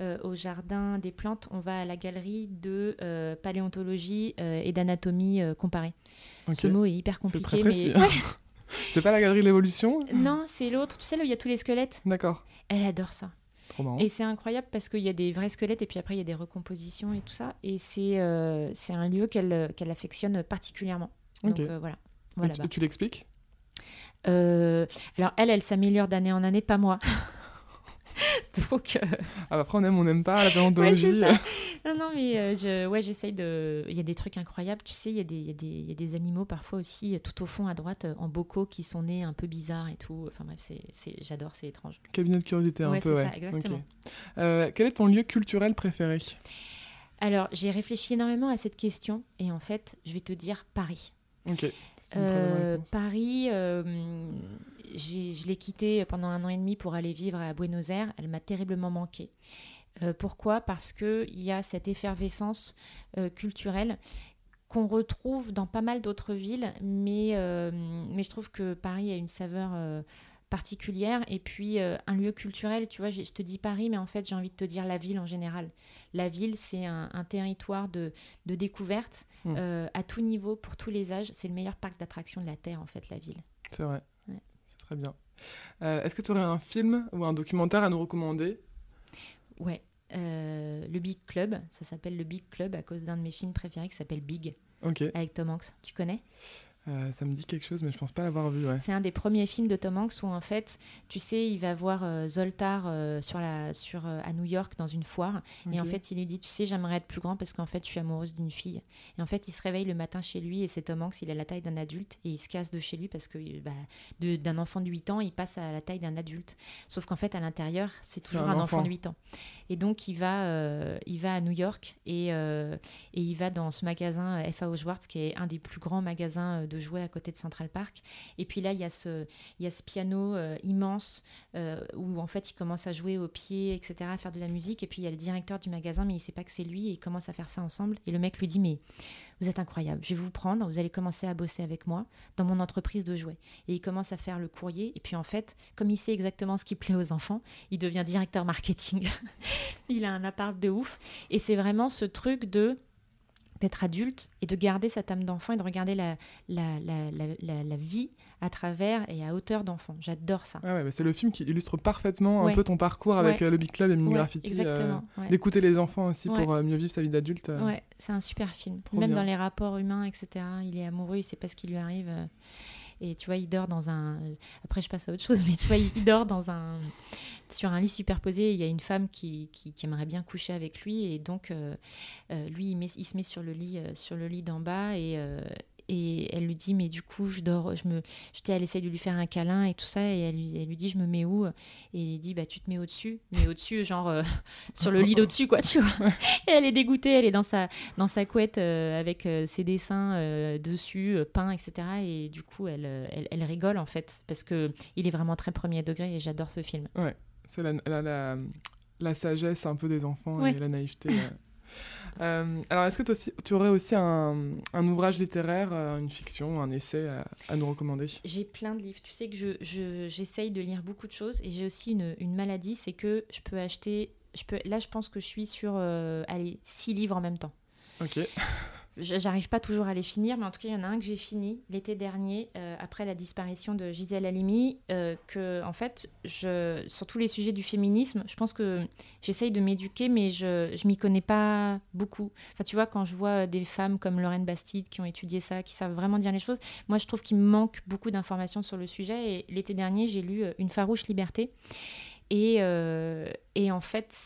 [SPEAKER 2] Euh, au jardin des plantes, on va à la galerie de euh, paléontologie et d'anatomie comparée. Ce mot est hyper compliqué, mais
[SPEAKER 1] c'est pas la galerie de l'évolution
[SPEAKER 2] Non, c'est l'autre. Tu sais là où il y a tous les squelettes?
[SPEAKER 1] D'accord.
[SPEAKER 2] Elle adore ça. Et c'est incroyable parce qu'il y a des vrais squelettes et puis après il y a des recompositions et tout ça. Et c'est un lieu qu'elle affectionne particulièrement. Donc voilà. voilà
[SPEAKER 1] tu l'expliques?
[SPEAKER 2] Euh, alors elle, elle s'améliore d'année en année, pas moi. Donc. Euh,
[SPEAKER 1] ah, bah, après, on aime, on n'aime pas la paléontologie.
[SPEAKER 2] non, non, mais euh, je, ouais, j'essaye de. Il y a des trucs incroyables, tu sais. Il y, a des, y, y a des animaux parfois aussi, tout au fond à droite, en bocaux, qui sont nés un peu bizarres et tout. Enfin bref, c'est, j'adore, c'est étrange.
[SPEAKER 1] Cabinet de curiosité, un peu.
[SPEAKER 2] Ouais, ça, exactement.
[SPEAKER 1] quel est ton lieu culturel préféré?
[SPEAKER 2] Alors, j'ai réfléchi énormément à cette question et en fait, je vais te dire Paris.
[SPEAKER 1] Ok.
[SPEAKER 2] Euh, Paris, euh, je l'ai quitté pendant un an et demi pour aller vivre à Buenos Aires. Elle m'a terriblement manqué. Euh, pourquoi? Parce qu'il y a cette effervescence culturelle qu'on retrouve dans pas mal d'autres villes, mais, mais je trouve que Paris a une saveur particulière et puis un lieu culturel, tu vois, je te dis Paris, mais en fait j'ai envie de te dire la ville en général. La ville, c'est un, territoire de, découverte hmm. euh, à tout niveau, pour tous les âges. C'est le meilleur parc d'attractions de la Terre, en fait, la ville.
[SPEAKER 1] C'est vrai. C'est très bien. Euh, est-ce que tu aurais un film ou un documentaire à nous recommander?
[SPEAKER 2] Ouais. Euh, le Big Club, ça s'appelle le Big Club à cause d'un de mes films préférés qui s'appelle Big,
[SPEAKER 1] Ok.
[SPEAKER 2] avec Tom Hanks. Tu connais?
[SPEAKER 1] Euh, ça me dit quelque chose, mais je pense pas l'avoir vu.
[SPEAKER 2] C'est un des premiers films de Tom Hanks où en fait, tu sais, il va voir euh, Zoltar euh, sur la, sur, à New York dans une foire, et en fait, il lui dit, tu sais, j'aimerais être plus grand parce qu'en fait, je suis amoureuse d'une fille. Et en fait, il se réveille le matin chez lui et c'est Tom Hanks, il a la taille d'un adulte et il se casse de chez lui parce que bah, d'un enfant de 8 ans, il passe à la taille d'un adulte. Sauf qu'en fait, à l'intérieur, c'est toujours un, enfant. de 8 ans. Et donc, il va, il va à New York et, et il va dans ce magasin FAO Schwartz qui est un des plus grands magasins de jouets à côté de Central Park. Et puis là, il y a ce, il y a ce piano euh, immense euh, où en fait il commence à jouer au pied, etc., à faire de la musique. Et puis il y a le directeur du magasin, mais il sait pas que c'est lui et il commence à faire ça ensemble. Et le mec lui dit Mais vous êtes incroyable, je vais vous prendre, vous allez commencer à bosser avec moi dans mon entreprise de jouets. Et il commence à faire le courrier. Et puis en fait, comme il sait exactement ce qui plaît aux enfants, il devient directeur marketing. il a un appart de ouf. Et c'est vraiment ce truc de d'être adulte et de garder cette âme d'enfant et de regarder la, la, la, la, vie à travers et à hauteur d'enfant. J'adore ça.
[SPEAKER 1] ouais, c'est le film qui illustre parfaitement un peu ton parcours avec euh, le Big Club et Mini Graffiti. Euh, d'écouter les enfants aussi pour euh, mieux vivre sa vie d'adulte.
[SPEAKER 2] Ouais, c'est un super film. Même dans les rapports humains, etc. Il est amoureux, il sait pas ce qui lui arrive. Et tu vois, il dort dans un. Après, je passe à autre chose, mais tu vois, il dort dans un. Sur un lit superposé, il y a une femme qui, qui, aimerait bien coucher avec lui. Et donc, euh, euh, lui, il, il, se met sur le lit, euh, sur le lit d'en bas. Et, et elle lui dit mais du coup je dors je me j'étais elle essaie de lui faire un câlin et tout ça et elle lui, elle lui dit je me mets où? Et il dit bah tu te mets au dessus mais au dessus genre euh, sur le lit d'au dessus quoi tu vois. Et elle est dégoûtée elle est dans sa dans sa couette euh, avec euh, ses dessins dessus peints etc et du coup elle, elle, rigole en fait parce que il est vraiment très premier degré et j'adore ce film.
[SPEAKER 1] Ouais. C'est la, la, la, sagesse un peu des enfants et la naïveté euh, alors, est-ce que tu aurais aussi un, ouvrage littéraire, euh, une fiction, un essai à, nous recommander?
[SPEAKER 2] J'ai plein de livres. Tu sais que j'essaye je, de lire beaucoup de choses et j'ai aussi une, une maladie, c'est que je peux acheter. Je peux, là, je pense que je suis sur euh, allez, six livres en même temps.
[SPEAKER 1] Ok.
[SPEAKER 2] J'arrive pas toujours à les finir, mais en tout cas, il y en a un que j'ai fini l'été dernier, euh, après la disparition de Gisèle Halimi, euh, que, en fait, je, sur tous les sujets du féminisme, je pense que j'essaye de m'éduquer, mais je, je m'y connais pas beaucoup. Enfin, tu vois, quand je vois des femmes comme Lorraine Bastide qui ont étudié ça, qui savent vraiment dire les choses, moi, je trouve qu'il me manque beaucoup d'informations sur le sujet. Et l'été dernier, j'ai lu euh, Une farouche liberté. Et, euh, et, en fait,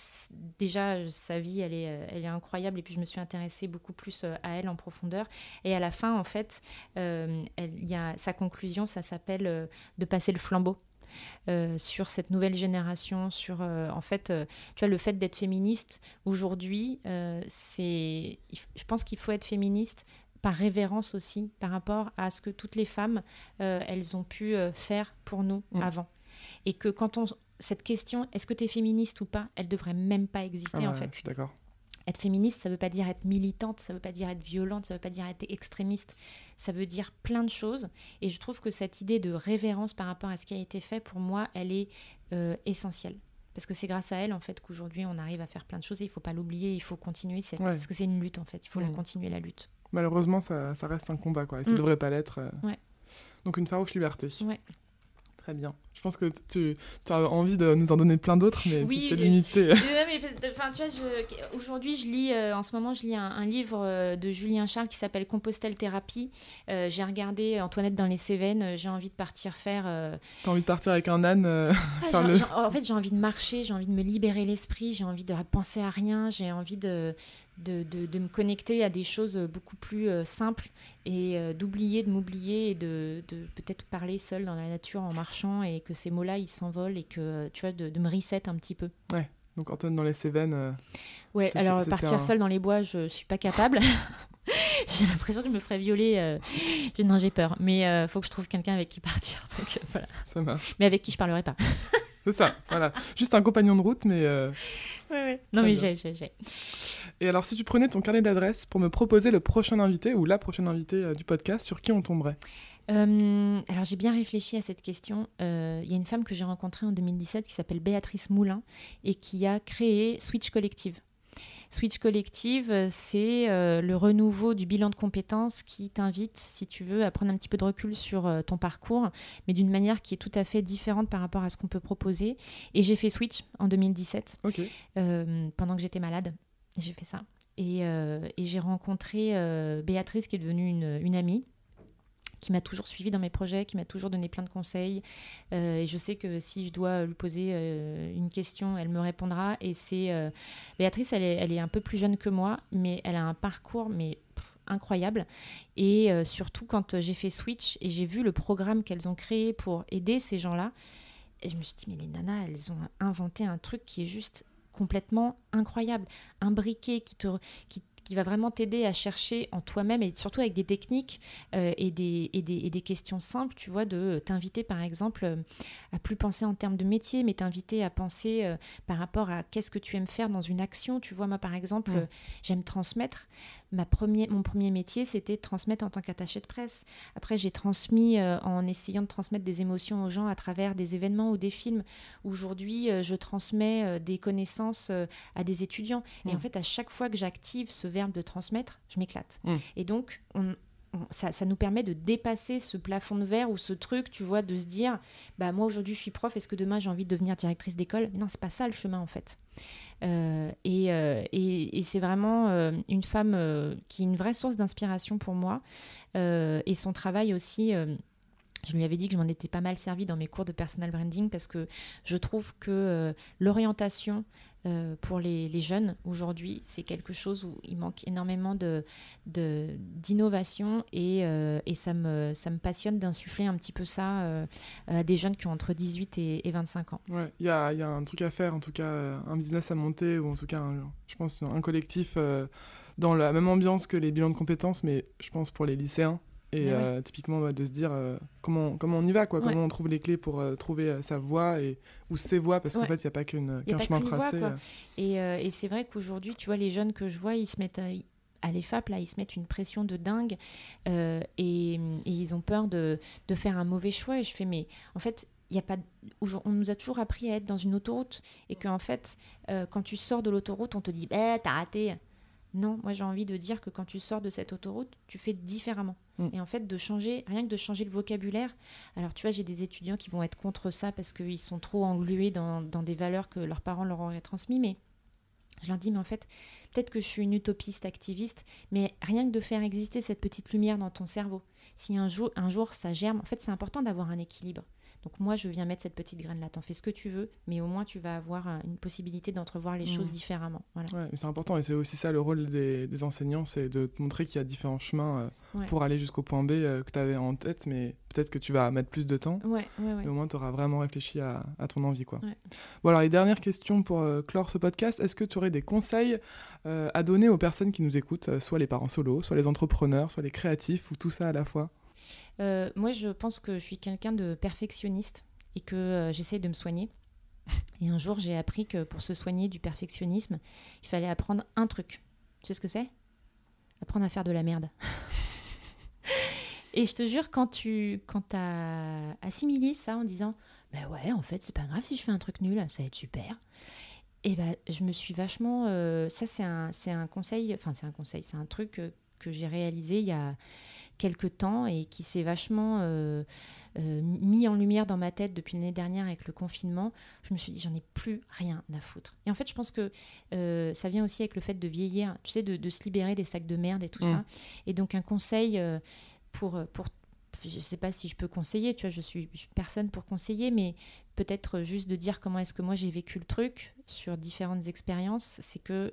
[SPEAKER 2] déjà, sa vie, elle est, elle est incroyable. Et puis, je me suis intéressée beaucoup plus euh, à elle en profondeur. Et à la fin, en fait, euh, y a sa conclusion, ça s'appelle de passer le flambeau. sur cette nouvelle génération, sur en fait, tu vois, le fait d'être féministe aujourd'hui, c'est, je pense qu'il faut être féministe par révérence aussi par rapport à ce que toutes les femmes, elles ont pu faire pour nous mmh. avant. Et que quand on, cette question, est-ce que tu es féministe ou pas, elle devrait même pas exister
[SPEAKER 1] ah
[SPEAKER 2] en fait.
[SPEAKER 1] Je suis d'accord.
[SPEAKER 2] être féministe, ça veut pas dire être militante, ça veut pas dire être violente, ça veut pas dire être extrémiste, ça veut dire plein de choses. Et je trouve que cette idée de révérence par rapport à ce qui a été fait, pour moi, elle est euh, essentielle. Parce que c'est grâce à elle, en fait, qu'aujourd'hui, on arrive à faire plein de choses. Et il faut pas l'oublier, il faut continuer. Cette... Parce que c'est une lutte, en fait. Il faut la mmh. continuer, la lutte.
[SPEAKER 1] Malheureusement, ça, ça reste un combat, quoi. Et ça ne mmh. devrait pas l'être. Euh.
[SPEAKER 2] Ouais.
[SPEAKER 1] Donc, une farouche liberté.
[SPEAKER 2] Ouais.
[SPEAKER 1] Très bien. Je pense que tu, tu, as envie de nous en donner plein d'autres, mais
[SPEAKER 2] oui,
[SPEAKER 1] tu t'es limité.
[SPEAKER 2] mais enfin, tu vois, aujourd'hui, je lis, euh, en ce moment, je lis un, livre euh, de Julien Charles qui s'appelle Compostelle Thérapie. Euh, j'ai regardé Antoinette dans les Cévennes. J'ai envie de partir faire.
[SPEAKER 1] T'as envie de partir avec un âne
[SPEAKER 2] ah, le... En fait, j'ai envie de marcher, j'ai envie de me libérer l'esprit, j'ai envie de penser à rien, j'ai envie de, de, de, me connecter à des choses beaucoup plus euh, simples et euh, d'oublier de m'oublier et de, de peut-être parler seul dans la nature en marchant et que ces mots-là ils s'envolent et que tu vois de, me reset un petit peu.
[SPEAKER 1] Ouais. Donc Antoine dans les Cévennes. Euh,
[SPEAKER 2] ouais. Alors partir seul dans les bois, je suis pas capable. j'ai l'impression que je me ferais violer. Non, j'ai peur. Mais il faut que je trouve quelqu'un avec qui partir. Donc, voilà.
[SPEAKER 1] Ça marche.
[SPEAKER 2] Mais avec qui je parlerai pas.
[SPEAKER 1] C'est ça, voilà. Juste un compagnon de route, mais. Euh...
[SPEAKER 2] Ouais, ouais. Non, mais j'ai, j'ai,
[SPEAKER 1] Et alors, si tu prenais ton carnet d'adresses pour me proposer le prochain invité ou la prochaine invitée euh, du podcast, sur qui on tomberait?
[SPEAKER 2] Euh, alors j'ai bien réfléchi à cette question. Euh, il y a une femme que j'ai rencontrée en 2017 qui s'appelle Béatrice Moulin et qui a créé Switch Collective. Switch Collective, euh, c'est euh, le renouveau du bilan de compétences qui t'invite, si tu veux, à prendre un petit peu de recul sur euh, ton parcours, mais d'une manière qui est tout à fait différente par rapport à ce qu'on peut proposer. Et j'ai fait Switch en 2017, pendant que j'étais malade. J'ai fait ça. Et, j'ai rencontré Béatrice, qui est devenue une amie qui m'a toujours suivi dans mes projets, qui m'a toujours donné plein de conseils. Euh, et je sais que si je dois lui poser euh, une question, elle me répondra. Et c'est euh, Béatrice, elle est, un peu plus jeune que moi, mais elle a un parcours mais incroyable. Et surtout quand j'ai fait Switch et j'ai vu le programme qu'elles ont créé pour aider ces gens-là, et je me suis dit mais les nanas, elles ont inventé un truc qui est juste complètement incroyable, un briquet qui te qui va vraiment t'aider à chercher en toi-même et surtout avec des techniques euh, et, des, et, des, et, des, questions simples, tu vois, de t'inviter par exemple euh, à plus penser en termes de métier, mais t'inviter à penser euh, par rapport à qu'est-ce que tu aimes faire dans une action. Tu vois, moi par exemple, mm. j'aime transmettre. Ma premier, mon premier métier, c'était de transmettre en tant qu'attaché de presse. Après, j'ai transmis en essayant de transmettre des émotions aux gens à travers des événements ou des films. Aujourd'hui, je transmets des connaissances à des étudiants. Et mm. en fait, à chaque fois que j'active ce verbe de transmettre, je m'éclate. Mm. Et donc, on, ça, nous permet de dépasser ce plafond de verre ou ce truc, tu vois, de se dire, bah moi aujourd'hui je suis prof, est-ce que demain j'ai envie de devenir directrice d'école? Non, c'est pas ça le chemin en fait. Euh, euh, et, et, c'est vraiment euh, une femme qui est une vraie source d'inspiration pour moi. et son travail aussi. je lui avais dit que je m'en étais pas mal servi dans mes cours de personal branding parce que je trouve que l'orientation euh, pour les, jeunes aujourd'hui, c'est quelque chose où il manque énormément de, d'innovation et, euh, et, ça, me, ça me passionne d'insuffler un petit peu ça euh, à des jeunes qui ont entre 18 et, 25 ans.
[SPEAKER 1] Il y a, y a, un truc à faire, en tout cas un business à monter ou en tout cas, je pense, un collectif dans la même ambiance que les bilans de compétences, mais je pense pour les lycéens. Et euh, typiquement, de se dire euh, comment, comment on y va, quoi, comment on trouve les clés pour euh, trouver sa voie et, ou ses voies, parce qu'en fait, il n'y a pas qu'un chemin tracé.
[SPEAKER 2] et, et c'est vrai qu'aujourd'hui, tu vois, les jeunes que je vois, ils se mettent à, l'EFAP, là, ils se mettent une pression de dingue et, et, ils ont peur de, de, faire un mauvais choix. Et je fais, mais en fait, il y a pas on nous a toujours appris à être dans une autoroute et qu'en fait quand tu sors de l'autoroute on te dit bah t'as raté non, moi j'ai envie de dire que quand tu sors de cette autoroute, tu fais différemment. Mm. Et en fait, de changer, rien que de changer le vocabulaire. Alors, tu vois, j'ai des étudiants qui vont être contre ça parce qu'ils sont trop englués dans, des valeurs que leurs parents leur auraient transmises. Mais je leur dis, mais en fait, peut-être que je suis une utopiste activiste, mais rien que de faire exister cette petite lumière dans ton cerveau, si un jour, un jour ça germe, en fait, c'est important d'avoir un équilibre. Donc moi, je viens mettre cette petite graine-là. T'en fais ce que tu veux, mais au moins tu vas avoir une possibilité d'entrevoir les choses différemment.
[SPEAKER 1] Voilà. c'est important et c'est aussi ça le rôle des, enseignants, c'est de te montrer qu'il y a différents chemins euh, pour aller jusqu'au point B euh, que tu avais en tête, mais peut-être que tu vas mettre plus de temps.
[SPEAKER 2] Ouais,
[SPEAKER 1] au moins, tu auras vraiment réfléchi à, ton envie. Quoi. Bon, alors, les dernières questions pour euh, clore ce podcast. Est-ce que tu aurais des conseils à donner aux personnes qui nous écoutent, soit les parents solos, soit les entrepreneurs, soit les créatifs, ou tout ça à la fois?
[SPEAKER 2] Euh, moi, je pense que je suis quelqu'un de perfectionniste et que euh, j'essaie de me soigner. Et un jour, j'ai appris que pour se soigner du perfectionnisme, il fallait apprendre un truc. Tu sais ce que c'est? Apprendre à faire de la merde. Et je te jure, quand tu quand as assimilé ça en disant Ben ouais, en fait, c'est pas grave si je fais un truc nul, ça va être super. Et ben, je me suis vachement. Euh, ça, c'est un, un conseil, enfin, c'est un conseil, c'est un truc que j'ai réalisé il y a quelques temps et qui s'est vachement. Euh, euh, mis en lumière dans ma tête depuis l'année dernière avec le confinement, je me suis dit j'en ai plus rien à foutre. Et en fait, je pense que ça vient aussi avec le fait de vieillir, tu sais, de, de se libérer des sacs de merde et tout mmh. ça. Et donc un conseil, pour, pour je ne sais pas si je peux conseiller, tu vois, je suis, personne pour conseiller, mais peut-être juste de dire comment est-ce que moi j'ai vécu le truc sur différentes expériences, c'est que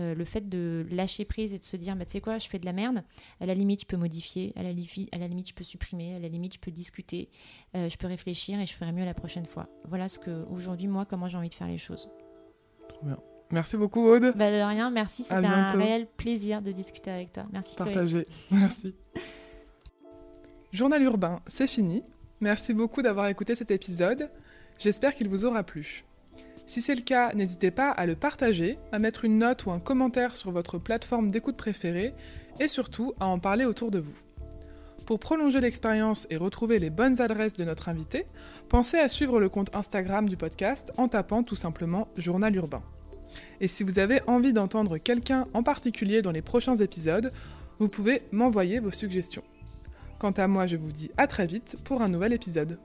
[SPEAKER 2] euh, le fait de lâcher prise et de se dire, bah, tu sais quoi, je fais de la merde, à la limite je peux modifier, à la, à la limite je peux supprimer, à la limite je peux discuter, euh, je peux réfléchir et je ferai mieux la prochaine fois. Voilà ce que aujourd'hui moi, comment j'ai envie de faire les choses.
[SPEAKER 1] Trop bien. Merci beaucoup Aude.
[SPEAKER 2] Bah, de rien, merci, c'était un réel plaisir de discuter avec toi. Merci
[SPEAKER 1] Partagé. Merci. Journal urbain, c'est fini. Merci beaucoup d'avoir écouté cet épisode. J'espère qu'il vous aura plu. Si c'est le cas, n'hésitez pas à le partager, à mettre une note ou un commentaire sur votre plateforme d'écoute préférée et surtout à en parler autour de vous. Pour prolonger l'expérience et retrouver les bonnes adresses de notre invité, pensez à suivre le compte Instagram du podcast en tapant tout simplement Journal Urbain. Et si vous avez envie d'entendre quelqu'un en particulier dans les prochains épisodes, vous pouvez m'envoyer vos suggestions. Quant à moi, je vous dis à très vite pour un nouvel épisode.